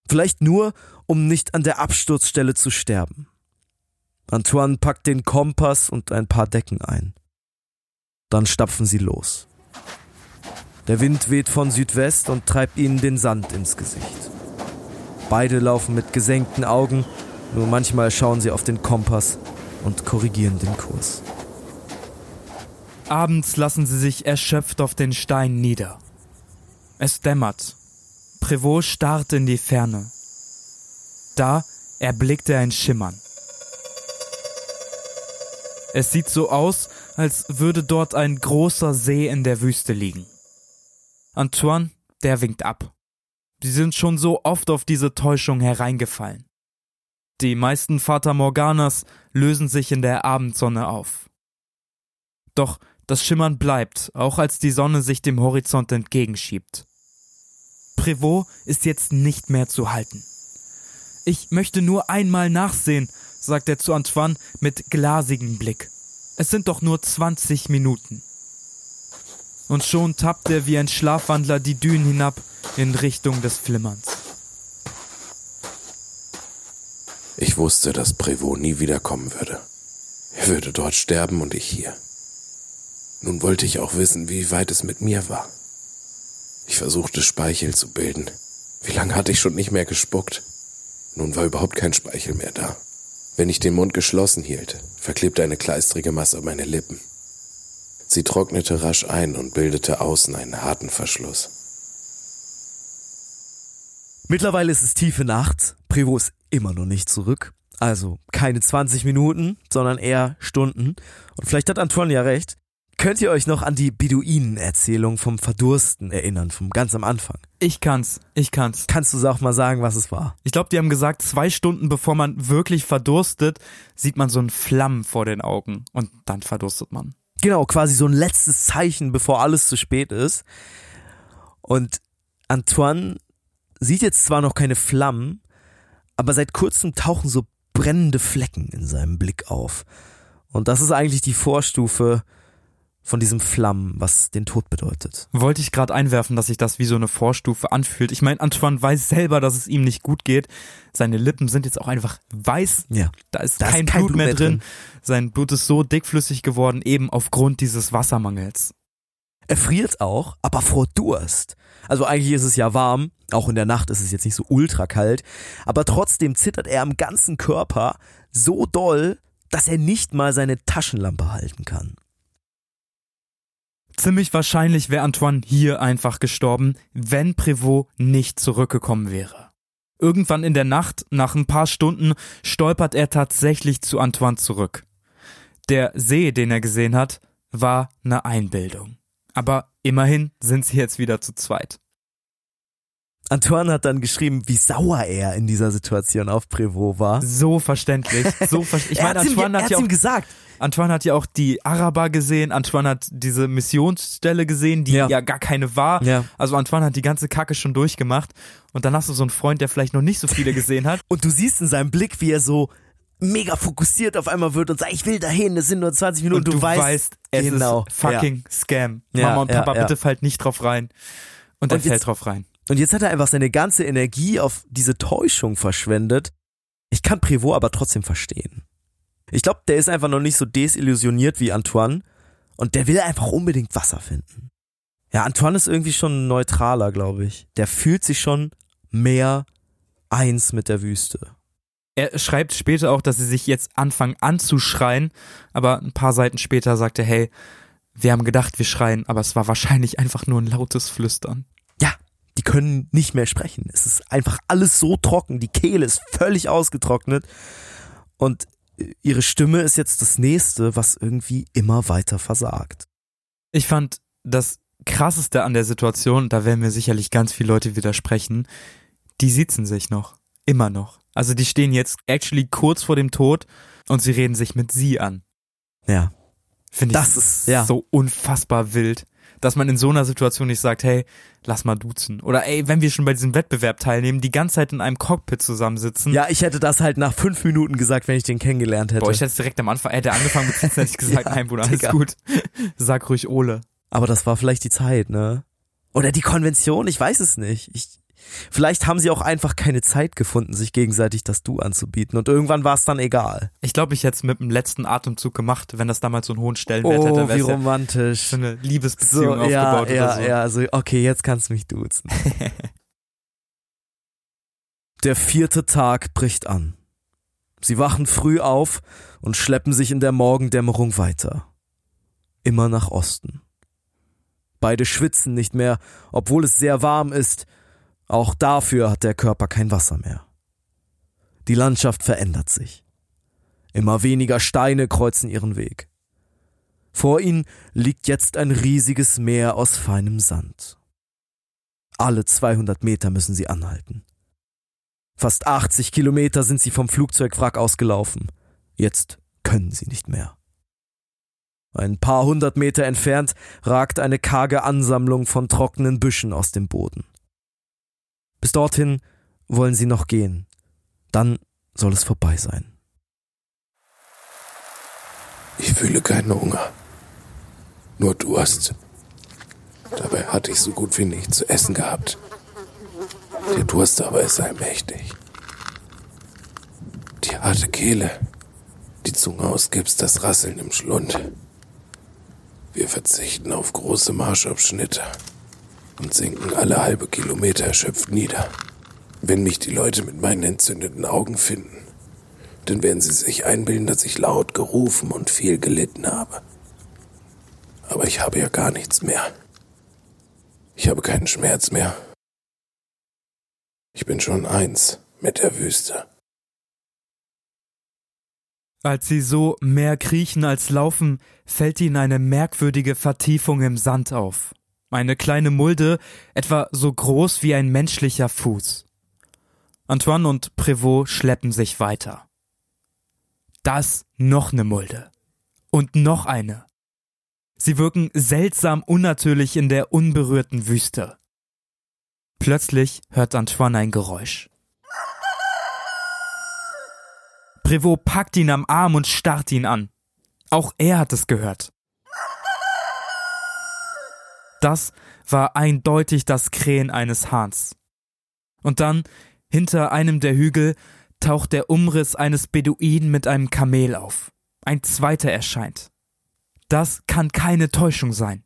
Vielleicht nur, um nicht an der Absturzstelle zu sterben. Antoine packt den Kompass und ein paar Decken ein. Dann stapfen sie los. Der Wind weht von Südwest und treibt ihnen den Sand ins Gesicht. Beide laufen mit gesenkten Augen, nur manchmal schauen sie auf den Kompass und korrigieren den Kurs. Abends lassen sie sich erschöpft auf den Stein nieder. Es dämmert. Prévost starrt in die Ferne. Da erblickt er ein Schimmern. Es sieht so aus, als würde dort ein großer See in der Wüste liegen. Antoine, der winkt ab. Sie sind schon so oft auf diese Täuschung hereingefallen. Die meisten Fata Morganas lösen sich in der Abendsonne auf. Doch das Schimmern bleibt, auch als die Sonne sich dem Horizont entgegenschiebt. Prévost ist jetzt nicht mehr zu halten. Ich möchte nur einmal nachsehen, sagt er zu Antoine mit glasigem Blick. Es sind doch nur 20 Minuten und schon tappt er wie ein Schlafwandler die Dünen hinab in Richtung des Flimmerns. Ich wusste, dass Prévost nie wiederkommen würde. Er würde dort sterben und ich hier. Nun wollte ich auch wissen, wie weit es mit mir war. Ich versuchte Speichel zu bilden. Wie lange hatte ich schon nicht mehr gespuckt? Nun war überhaupt kein Speichel mehr da. Wenn ich den Mund geschlossen hielt, verklebte eine kleistrige Masse meine Lippen. Sie trocknete rasch ein und bildete außen einen harten Verschluss. Mittlerweile ist es tiefe Nacht. Prevo ist immer noch nicht zurück. Also keine 20 Minuten, sondern eher Stunden. Und vielleicht hat Antoine ja recht. Könnt ihr euch noch an die Beduinen-Erzählung vom Verdursten erinnern, vom ganz am Anfang? Ich kann's, ich kann's. Kannst du auch mal sagen, was es war? Ich glaube, die haben gesagt, zwei Stunden bevor man wirklich verdurstet, sieht man so ein Flammen vor den Augen und dann verdurstet man. Genau, quasi so ein letztes Zeichen, bevor alles zu spät ist. Und Antoine sieht jetzt zwar noch keine Flammen, aber seit kurzem tauchen so brennende Flecken in seinem Blick auf. Und das ist eigentlich die Vorstufe von diesem Flammen, was den Tod bedeutet. Wollte ich gerade einwerfen, dass sich das wie so eine Vorstufe anfühlt. Ich meine, Antoine weiß selber, dass es ihm nicht gut geht. Seine Lippen sind jetzt auch einfach weiß. Ja. Da ist, Da ist kein, kein Blut, Blut mehr mehr drin. drin. Sein Blut ist so dickflüssig geworden, eben aufgrund dieses Wassermangels. Er friert auch, aber vor Durst. Also eigentlich ist es ja warm, auch in der Nacht ist es jetzt nicht so ultra kalt, aber trotzdem zittert er am ganzen Körper so doll, dass er nicht mal seine Taschenlampe halten kann. Ziemlich wahrscheinlich wäre Antoine hier einfach gestorben, wenn Prévost nicht zurückgekommen wäre. Irgendwann in der Nacht, nach ein paar Stunden, stolpert er tatsächlich zu Antoine zurück. Der See, den er gesehen hat, war eine Einbildung. Aber immerhin sind sie jetzt wieder zu zweit. Antoine hat dann geschrieben, wie sauer er in dieser Situation auf Prévost war. So verständlich. So ver ich meine, ihm, Antoine er hat ja auch ihm gesagt. Antoine hat ja auch die Araber gesehen, Antoine hat diese Missionsstelle gesehen, die ja, Ja. gar keine war. Ja. Also Antoine hat die ganze Kacke schon durchgemacht. Und dann hast du so einen Freund, der vielleicht noch nicht so viele gesehen hat. Und du siehst in seinem Blick, wie er so mega fokussiert auf einmal wird und sagt, ich will dahin, es sind nur 20 Minuten. Und du, weißt, es genau, ist fucking Scam. Ja, Mama und Papa, bitte fallt nicht drauf rein. Und er Und fällt jetzt- drauf rein. Und jetzt hat er einfach seine ganze Energie auf diese Täuschung verschwendet. Ich kann Prévost aber trotzdem verstehen. Ich glaube, der ist einfach noch nicht so desillusioniert wie Antoine und der will einfach unbedingt Wasser finden. Ja, Antoine ist irgendwie schon neutraler, glaube ich. Der fühlt sich schon mehr eins mit der Wüste. Er schreibt später auch, dass sie sich jetzt anfangen anzuschreien, aber ein paar Seiten später sagt er, hey, wir haben gedacht, wir schreien, aber es war wahrscheinlich einfach nur ein lautes Flüstern. Die können nicht mehr sprechen. Es ist einfach alles so trocken. Die Kehle ist völlig ausgetrocknet. Und äh, ihre Stimme ist jetzt das nächste, was irgendwie immer weiter versagt. Ich fand das krasseste an der Situation, da werden mir sicherlich ganz viele Leute widersprechen, die sitzen sich noch. Immer noch. Also die stehen jetzt actually kurz vor dem Tod und sie reden sich mit sie an. Ja. Finde ich Das ist- ja. so unfassbar wild, dass man in so einer Situation nicht sagt, hey, lass mal duzen. Oder ey, wenn wir schon bei diesem Wettbewerb teilnehmen, die ganze Zeit in einem Cockpit zusammensitzen. Ja, ich hätte das halt nach fünf Minuten gesagt, wenn ich den kennengelernt hätte. Boah, ich hätte es direkt am Anfang, hätte angefangen mit Sitzen, hätte ich gesagt, Ja, nein, Bruder, alles Digga. gut. Sag ruhig Ole. Aber das war vielleicht die Zeit, ne? Oder die Konvention, ich weiß es nicht. Ich, vielleicht haben sie auch einfach keine Zeit gefunden, sich gegenseitig das Du anzubieten. Und irgendwann war es dann egal. Ich glaube, ich hätte es mit dem letzten Atemzug gemacht, wenn das damals so einen hohen Stellenwert Oh, hätte, wie ja romantisch. so eine Liebesbeziehung So, ja, aufgebaut ja, oder so. ja, so, okay, jetzt kannst du mich duzen. Der vierte Tag bricht an. Sie wachen früh auf und schleppen sich in der Morgendämmerung weiter. Immer nach Osten. Beide schwitzen nicht mehr, obwohl es sehr warm ist. Auch dafür hat der Körper kein Wasser mehr. Die Landschaft verändert sich. Immer weniger Steine kreuzen ihren Weg. Vor ihnen liegt jetzt ein riesiges Meer aus feinem Sand. Alle 200 Meter müssen sie anhalten. Fast 80 Kilometer sind sie vom Flugzeugwrack ausgelaufen. Jetzt können sie nicht mehr. Ein paar hundert Meter entfernt ragt eine karge Ansammlung von trockenen Büschen aus dem Boden. Bis dorthin wollen sie noch gehen. Dann soll es vorbei sein. Ich fühle keinen Hunger. Nur Durst. Dabei hatte ich so gut wie nichts zu essen gehabt. Der Durst aber ist allmächtig. Die harte Kehle, die Zunge ausgibt, das Rasseln im Schlund. Wir verzichten auf große Marschabschnitte und sinken alle halbe Kilometer erschöpft nieder. Wenn mich die Leute mit meinen entzündeten Augen finden, dann werden sie sich einbilden, dass ich laut gerufen und viel gelitten habe. Aber ich habe ja gar nichts mehr. Ich habe keinen Schmerz mehr. Ich bin schon eins mit der Wüste. Als sie so mehr kriechen als laufen, fällt ihnen eine merkwürdige Vertiefung im Sand auf. Eine kleine Mulde, etwa so groß wie ein menschlicher Fuß. Antoine und Prévost schleppen sich weiter. Das noch ne Mulde. Und noch eine. Sie wirken seltsam unnatürlich in der unberührten Wüste. Plötzlich hört Antoine ein Geräusch. Prévost packt ihn am Arm und starrt ihn an. Auch er hat es gehört. Das war eindeutig das Krähen eines Hahns. Und dann, hinter einem der Hügel, taucht der Umriss eines Beduinen mit einem Kamel auf. Ein zweiter erscheint. Das kann keine Täuschung sein.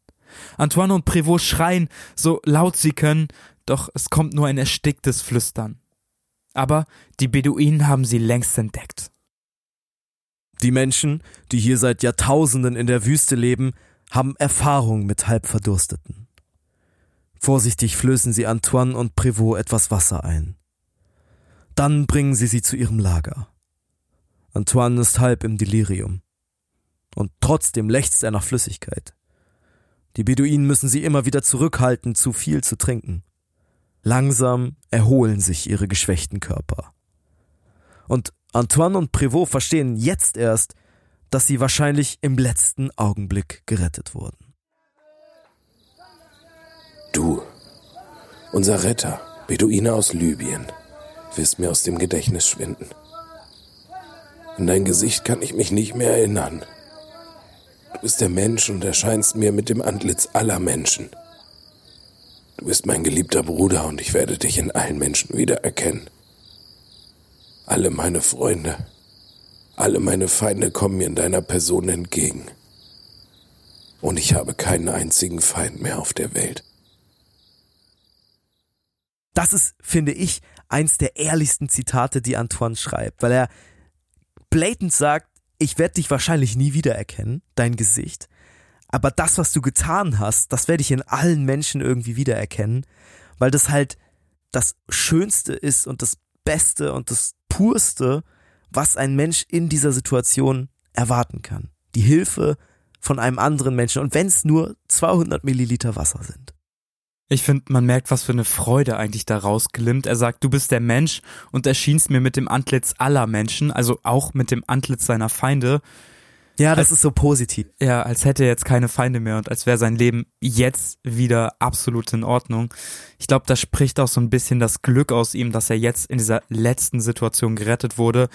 Antoine und Prévost schreien, so laut sie können, doch es kommt nur ein ersticktes Flüstern. Aber die Beduinen haben sie längst entdeckt. Die Menschen, die hier seit Jahrtausenden in der Wüste leben, haben Erfahrung mit Halbverdursteten. Vorsichtig flößen sie Antoine und Prévost etwas Wasser ein. Dann bringen sie sie zu ihrem Lager. Antoine ist halb im Delirium. Und trotzdem lechzt er nach Flüssigkeit. Die Beduinen müssen sie immer wieder zurückhalten, zu viel zu trinken. Langsam erholen sich ihre geschwächten Körper. Und Antoine und Prévost verstehen jetzt erst, dass sie wahrscheinlich im letzten Augenblick gerettet wurden. Du, unser Retter, Beduine aus Libyen, wirst mir aus dem Gedächtnis schwinden. An dein Gesicht kann ich mich nicht mehr erinnern. Du bist der Mensch und erscheinst mir mit dem Antlitz aller Menschen. Du bist mein geliebter Bruder und ich werde dich in allen Menschen wiedererkennen. Alle meine Freunde, alle meine Feinde kommen mir in deiner Person entgegen. Und ich habe keinen einzigen Feind mehr auf der Welt. Das ist, finde ich, eins der ehrlichsten Zitate, die Antoine schreibt, weil er blatant sagt, ich werde dich wahrscheinlich nie wiedererkennen, dein Gesicht, aber das, was du getan hast, das werde ich in allen Menschen irgendwie wiedererkennen, weil das halt das Schönste ist und das Beste und das Purste, was ein Mensch in dieser Situation erwarten kann. Die Hilfe von einem anderen Menschen und wenn es nur 200 Milliliter Wasser sind. Ich finde, man merkt, was für eine Freude eigentlich da rausglimmt. Er sagt, du bist der Mensch und erschien mir mit dem Antlitz aller Menschen, also auch mit dem Antlitz seiner Feinde. Ja, das als, ist so positiv. Ja, als hätte er jetzt keine Feinde mehr und als wäre sein Leben jetzt wieder absolut in Ordnung. Ich glaube, da spricht auch so ein bisschen das Glück aus ihm, dass er jetzt in dieser letzten Situation gerettet wurde.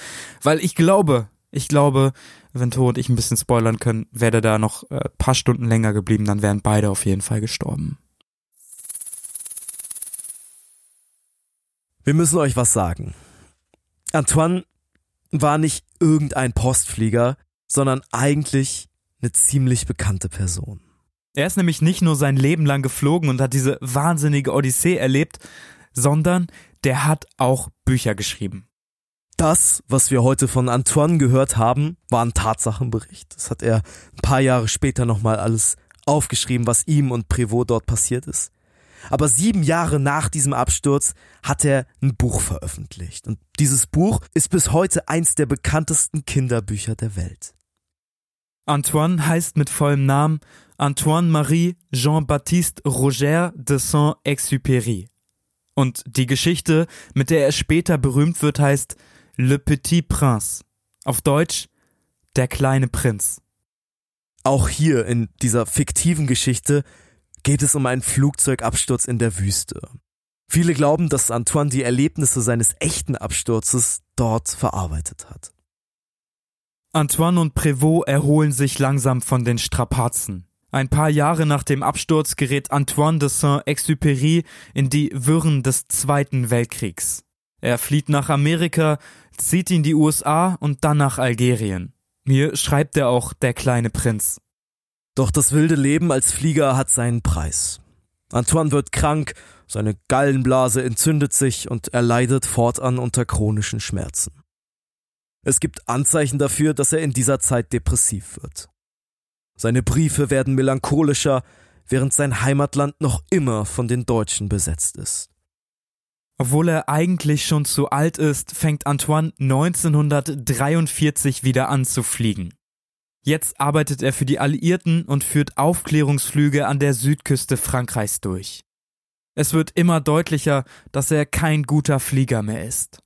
Weil ich glaube, ich glaube, wenn Tod und ich ein bisschen spoilern können, wäre er da noch äh, paar Stunden länger geblieben, dann wären beide auf jeden Fall gestorben. Wir müssen euch was sagen. Antoine war nicht irgendein Postflieger, sondern eigentlich eine ziemlich bekannte Person. Er ist nämlich nicht nur sein Leben lang geflogen und hat diese wahnsinnige Odyssee erlebt, sondern der hat auch Bücher geschrieben. Das, was wir heute von Antoine gehört haben, war ein Tatsachenbericht. Das hat er ein paar Jahre später nochmal alles aufgeschrieben, was ihm und Prévost dort passiert ist. Aber sieben Jahre nach diesem Absturz hat er ein Buch veröffentlicht. Und dieses Buch ist bis heute eins der bekanntesten Kinderbücher der Welt. Antoine heißt mit vollem Namen Antoine-Marie Jean-Baptiste Roger de Saint-Exupéry. Und die Geschichte, mit der er später berühmt wird, heißt Le Petit Prince. Auf Deutsch Der kleine Prinz. Auch hier in dieser fiktiven Geschichte geht es um einen Flugzeugabsturz in der Wüste. Viele glauben, dass Antoine die Erlebnisse seines echten Absturzes dort verarbeitet hat. Antoine und Prévost erholen sich langsam von den Strapazen. Ein paar Jahre nach dem Absturz gerät Antoine de Saint-Exupéry in die Wirren des Zweiten Weltkriegs. Er flieht nach Amerika, zieht in die USA und dann nach Algerien. Hier schreibt er auch Der kleine Prinz. Doch das wilde Leben als Flieger hat seinen Preis. Antoine wird krank, seine Gallenblase entzündet sich und er leidet fortan unter chronischen Schmerzen. Es gibt Anzeichen dafür, dass er in dieser Zeit depressiv wird. Seine Briefe werden melancholischer, während sein Heimatland noch immer von den Deutschen besetzt ist. Obwohl er eigentlich schon zu alt ist, fängt Antoine 1943 wieder an zu fliegen. Jetzt arbeitet er für die Alliierten und führt Aufklärungsflüge an der Südküste Frankreichs durch. Es wird immer deutlicher, dass er kein guter Flieger mehr ist.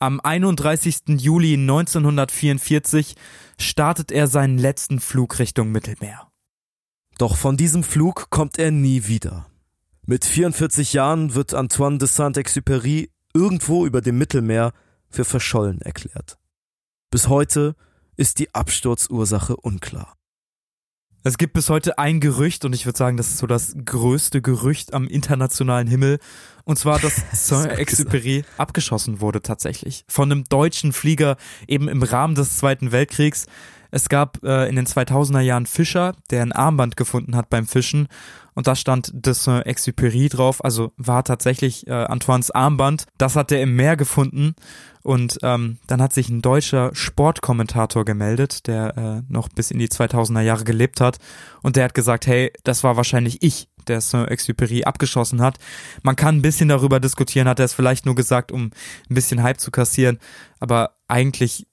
Am 31. Juli 1944 startet er seinen letzten Flug Richtung Mittelmeer. Doch von diesem Flug kommt er nie wieder. Mit 44 Jahren wird Antoine de Saint-Exupéry irgendwo über dem Mittelmeer für verschollen erklärt. Bis heute ist die Absturzursache unklar. Es gibt bis heute ein Gerücht, und ich würde sagen, das ist so das größte Gerücht am internationalen Himmel, und zwar, dass Saint-Exupéry abgeschossen wurde tatsächlich. Von einem deutschen Flieger eben im Rahmen des Zweiten Weltkriegs. Es gab äh, in den 2000er Jahren Fischer, der ein Armband gefunden hat beim Fischen. Und da stand das Exupéry drauf, also war tatsächlich äh, Antoines Armband. Das hat er im Meer gefunden. Und ähm, dann hat sich ein deutscher Sportkommentator gemeldet, der äh, noch bis in die 2000er Jahre gelebt hat. Und der hat gesagt, hey, das war wahrscheinlich ich, der Saint-Exupéry abgeschossen hat. Man kann ein bisschen darüber diskutieren, hat er es vielleicht nur gesagt, um ein bisschen Hype zu kassieren, aber eigentlich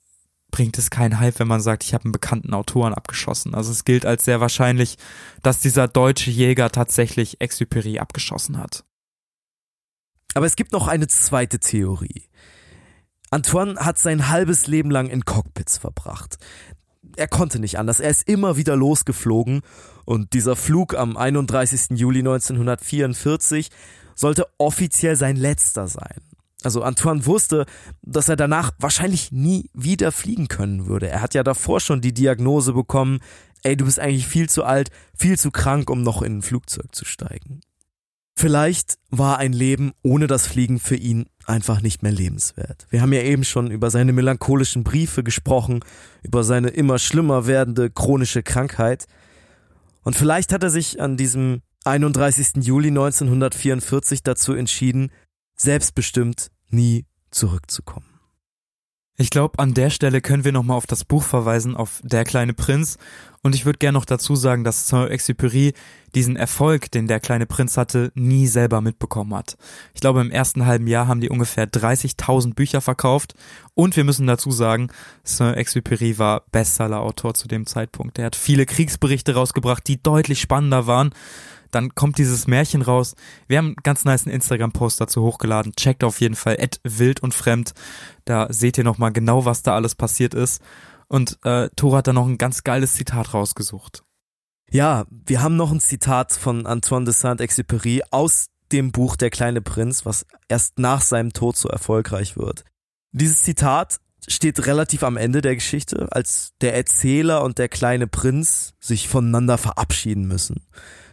bringt es keinen Hype, wenn man sagt, ich habe einen bekannten Autoren abgeschossen. Also es gilt als sehr wahrscheinlich, dass dieser deutsche Jäger tatsächlich Exupéry abgeschossen hat. Aber es gibt noch eine zweite Theorie. Antoine hat sein halbes Leben lang in Cockpits verbracht. Er konnte nicht anders, er ist immer wieder losgeflogen und dieser Flug am 31. Juli 1944 sollte offiziell sein letzter sein. Also Antoine wusste, dass er danach wahrscheinlich nie wieder fliegen können würde. Er hat ja davor schon die Diagnose bekommen, ey, du bist eigentlich viel zu alt, viel zu krank, um noch in ein Flugzeug zu steigen. Vielleicht war ein Leben ohne das Fliegen für ihn einfach nicht mehr lebenswert. Wir haben ja eben schon über seine melancholischen Briefe gesprochen, über seine immer schlimmer werdende chronische Krankheit. Und vielleicht hat er sich an diesem 31. Juli 1944 dazu entschieden, selbstbestimmt nie zurückzukommen. Ich glaube, an der Stelle können wir nochmal auf das Buch verweisen, auf Der kleine Prinz. Und ich würde gerne noch dazu sagen, dass Saint-Exupéry diesen Erfolg, den Der kleine Prinz hatte, nie selber mitbekommen hat. Ich glaube, im ersten halben Jahr haben die ungefähr 30.000 Bücher verkauft. Und wir müssen dazu sagen, Saint-Exupéry war Bestseller-Autor zu dem Zeitpunkt. Er hat viele Kriegsberichte rausgebracht, die deutlich spannender waren dann kommt dieses Märchen raus. Wir haben einen ganz nice Instagram-Post dazu hochgeladen. Checkt auf jeden Fall wild und fremd. Da seht ihr nochmal genau, was da alles passiert ist. Und äh, Thor hat da noch ein ganz geiles Zitat rausgesucht. Ja, wir haben noch ein Zitat von Antoine de Saint-Exupéry aus dem Buch Der kleine Prinz, was erst nach seinem Tod so erfolgreich wird. Dieses Zitat steht relativ am Ende der Geschichte, als der Erzähler und der kleine Prinz sich voneinander verabschieden müssen.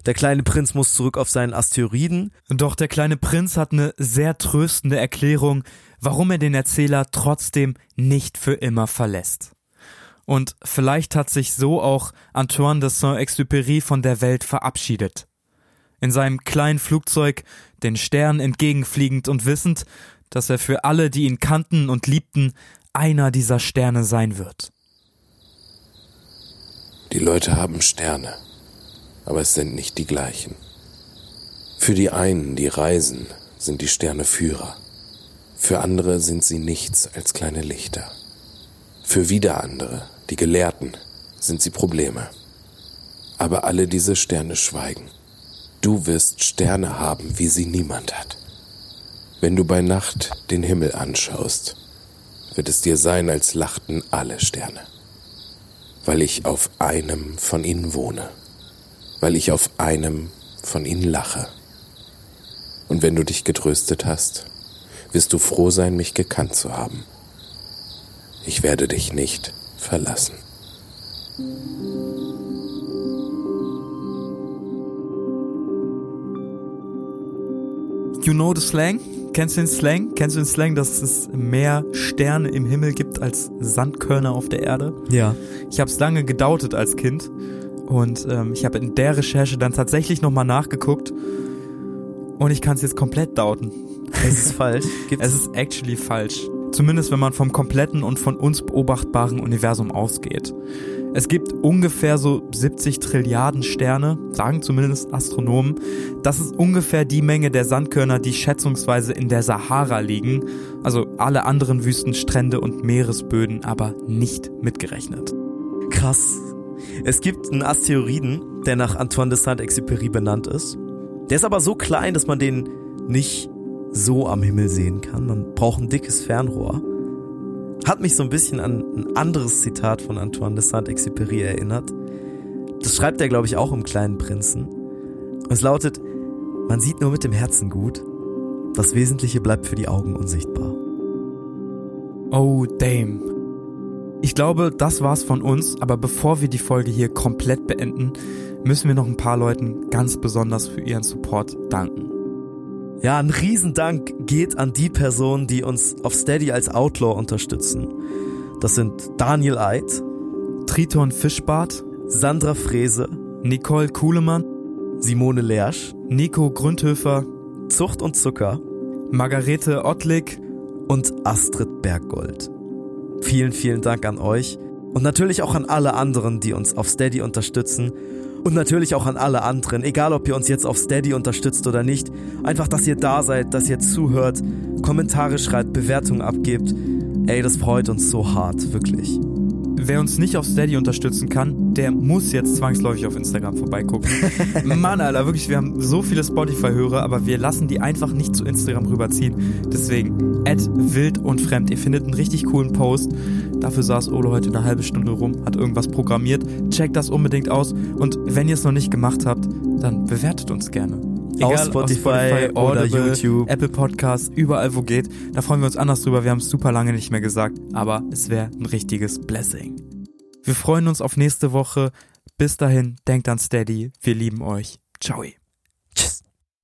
Der kleine Prinz muss zurück auf seinen Asteroiden. Doch der kleine Prinz hat eine sehr tröstende Erklärung, warum er den Erzähler trotzdem nicht für immer verlässt. Und vielleicht hat sich so auch Antoine de Saint-Exupéry von der Welt verabschiedet. In seinem kleinen Flugzeug, den Sternen entgegenfliegend und wissend, dass er für alle, die ihn kannten und liebten, einer dieser Sterne sein wird. Die Leute haben Sterne aber es sind nicht die gleichen. Für die einen, die reisen, sind die Sterne Führer. Für andere sind sie nichts als kleine Lichter. Für wieder andere, die Gelehrten, sind sie Probleme. Aber alle diese Sterne schweigen. Du wirst Sterne haben, wie sie niemand hat. Wenn du bei Nacht den Himmel anschaust, wird es dir sein, als lachten alle Sterne, weil ich auf einem von ihnen wohne weil ich auf einem von ihnen lache. Und wenn du dich getröstet hast, wirst du froh sein, mich gekannt zu haben. Ich werde dich nicht verlassen. You know the slang? Kennst du den Slang? Kennst du den Slang, dass es mehr Sterne im Himmel gibt als Sandkörner auf der Erde? Ja. Ich habe es lange gedautet als Kind und ähm, ich habe in der Recherche dann tatsächlich nochmal nachgeguckt und ich kann es jetzt komplett dauten. Es ist falsch. Gibt's? Es ist actually falsch. Zumindest wenn man vom kompletten und von uns beobachtbaren Universum ausgeht. Es gibt ungefähr so 70 Trilliarden Sterne, sagen zumindest Astronomen. Das ist ungefähr die Menge der Sandkörner, die schätzungsweise in der Sahara liegen. Also alle anderen Wüstenstrände und Meeresböden aber nicht mitgerechnet. Krass. Es gibt einen Asteroiden, der nach Antoine de Saint-Exupéry benannt ist. Der ist aber so klein, dass man den nicht so am Himmel sehen kann. Man braucht ein dickes Fernrohr. Hat mich so ein bisschen an ein anderes Zitat von Antoine de Saint-Exupéry erinnert. Das schreibt er, glaube ich, auch im Kleinen Prinzen. Es lautet, man sieht nur mit dem Herzen gut, das Wesentliche bleibt für die Augen unsichtbar. Oh, damn. Ich glaube, das war's von uns, aber bevor wir die Folge hier komplett beenden, müssen wir noch ein paar Leuten ganz besonders für ihren Support danken. Ja, ein Riesendank geht an die Personen, die uns auf Steady als Outlaw unterstützen. Das sind Daniel Eid, Triton Fischbart, Sandra Frese, Nicole Kuhlemann, Simone Lersch, Nico Gründhöfer, Zucht und Zucker, Margarete Ottlik und Astrid Berggold. Vielen, vielen Dank an euch und natürlich auch an alle anderen, die uns auf Steady unterstützen und natürlich auch an alle anderen, egal ob ihr uns jetzt auf Steady unterstützt oder nicht. Einfach, dass ihr da seid, dass ihr zuhört, Kommentare schreibt, Bewertungen abgebt. Ey, das freut uns so hart, wirklich. Wer uns nicht auf Steady unterstützen kann, der muss jetzt zwangsläufig auf Instagram vorbeigucken. Mann, Alter, wirklich, wir haben so viele Spotify-Hörer, aber wir lassen die einfach nicht zu Instagram rüberziehen. Deswegen, add wild und fremd. Ihr findet einen richtig coolen Post. Dafür saß Ole heute eine halbe Stunde rum, hat irgendwas programmiert. Checkt das unbedingt aus. Und wenn ihr es noch nicht gemacht habt, dann bewertet uns gerne. Egal, auf Spotify, Spotify oder Audible, YouTube, Apple Podcasts, überall wo geht. Da freuen wir uns anders drüber. Wir haben es super lange nicht mehr gesagt, aber es wäre ein richtiges Blessing. Wir freuen uns auf nächste Woche. Bis dahin, denkt an Steady. Wir lieben euch. Ciao.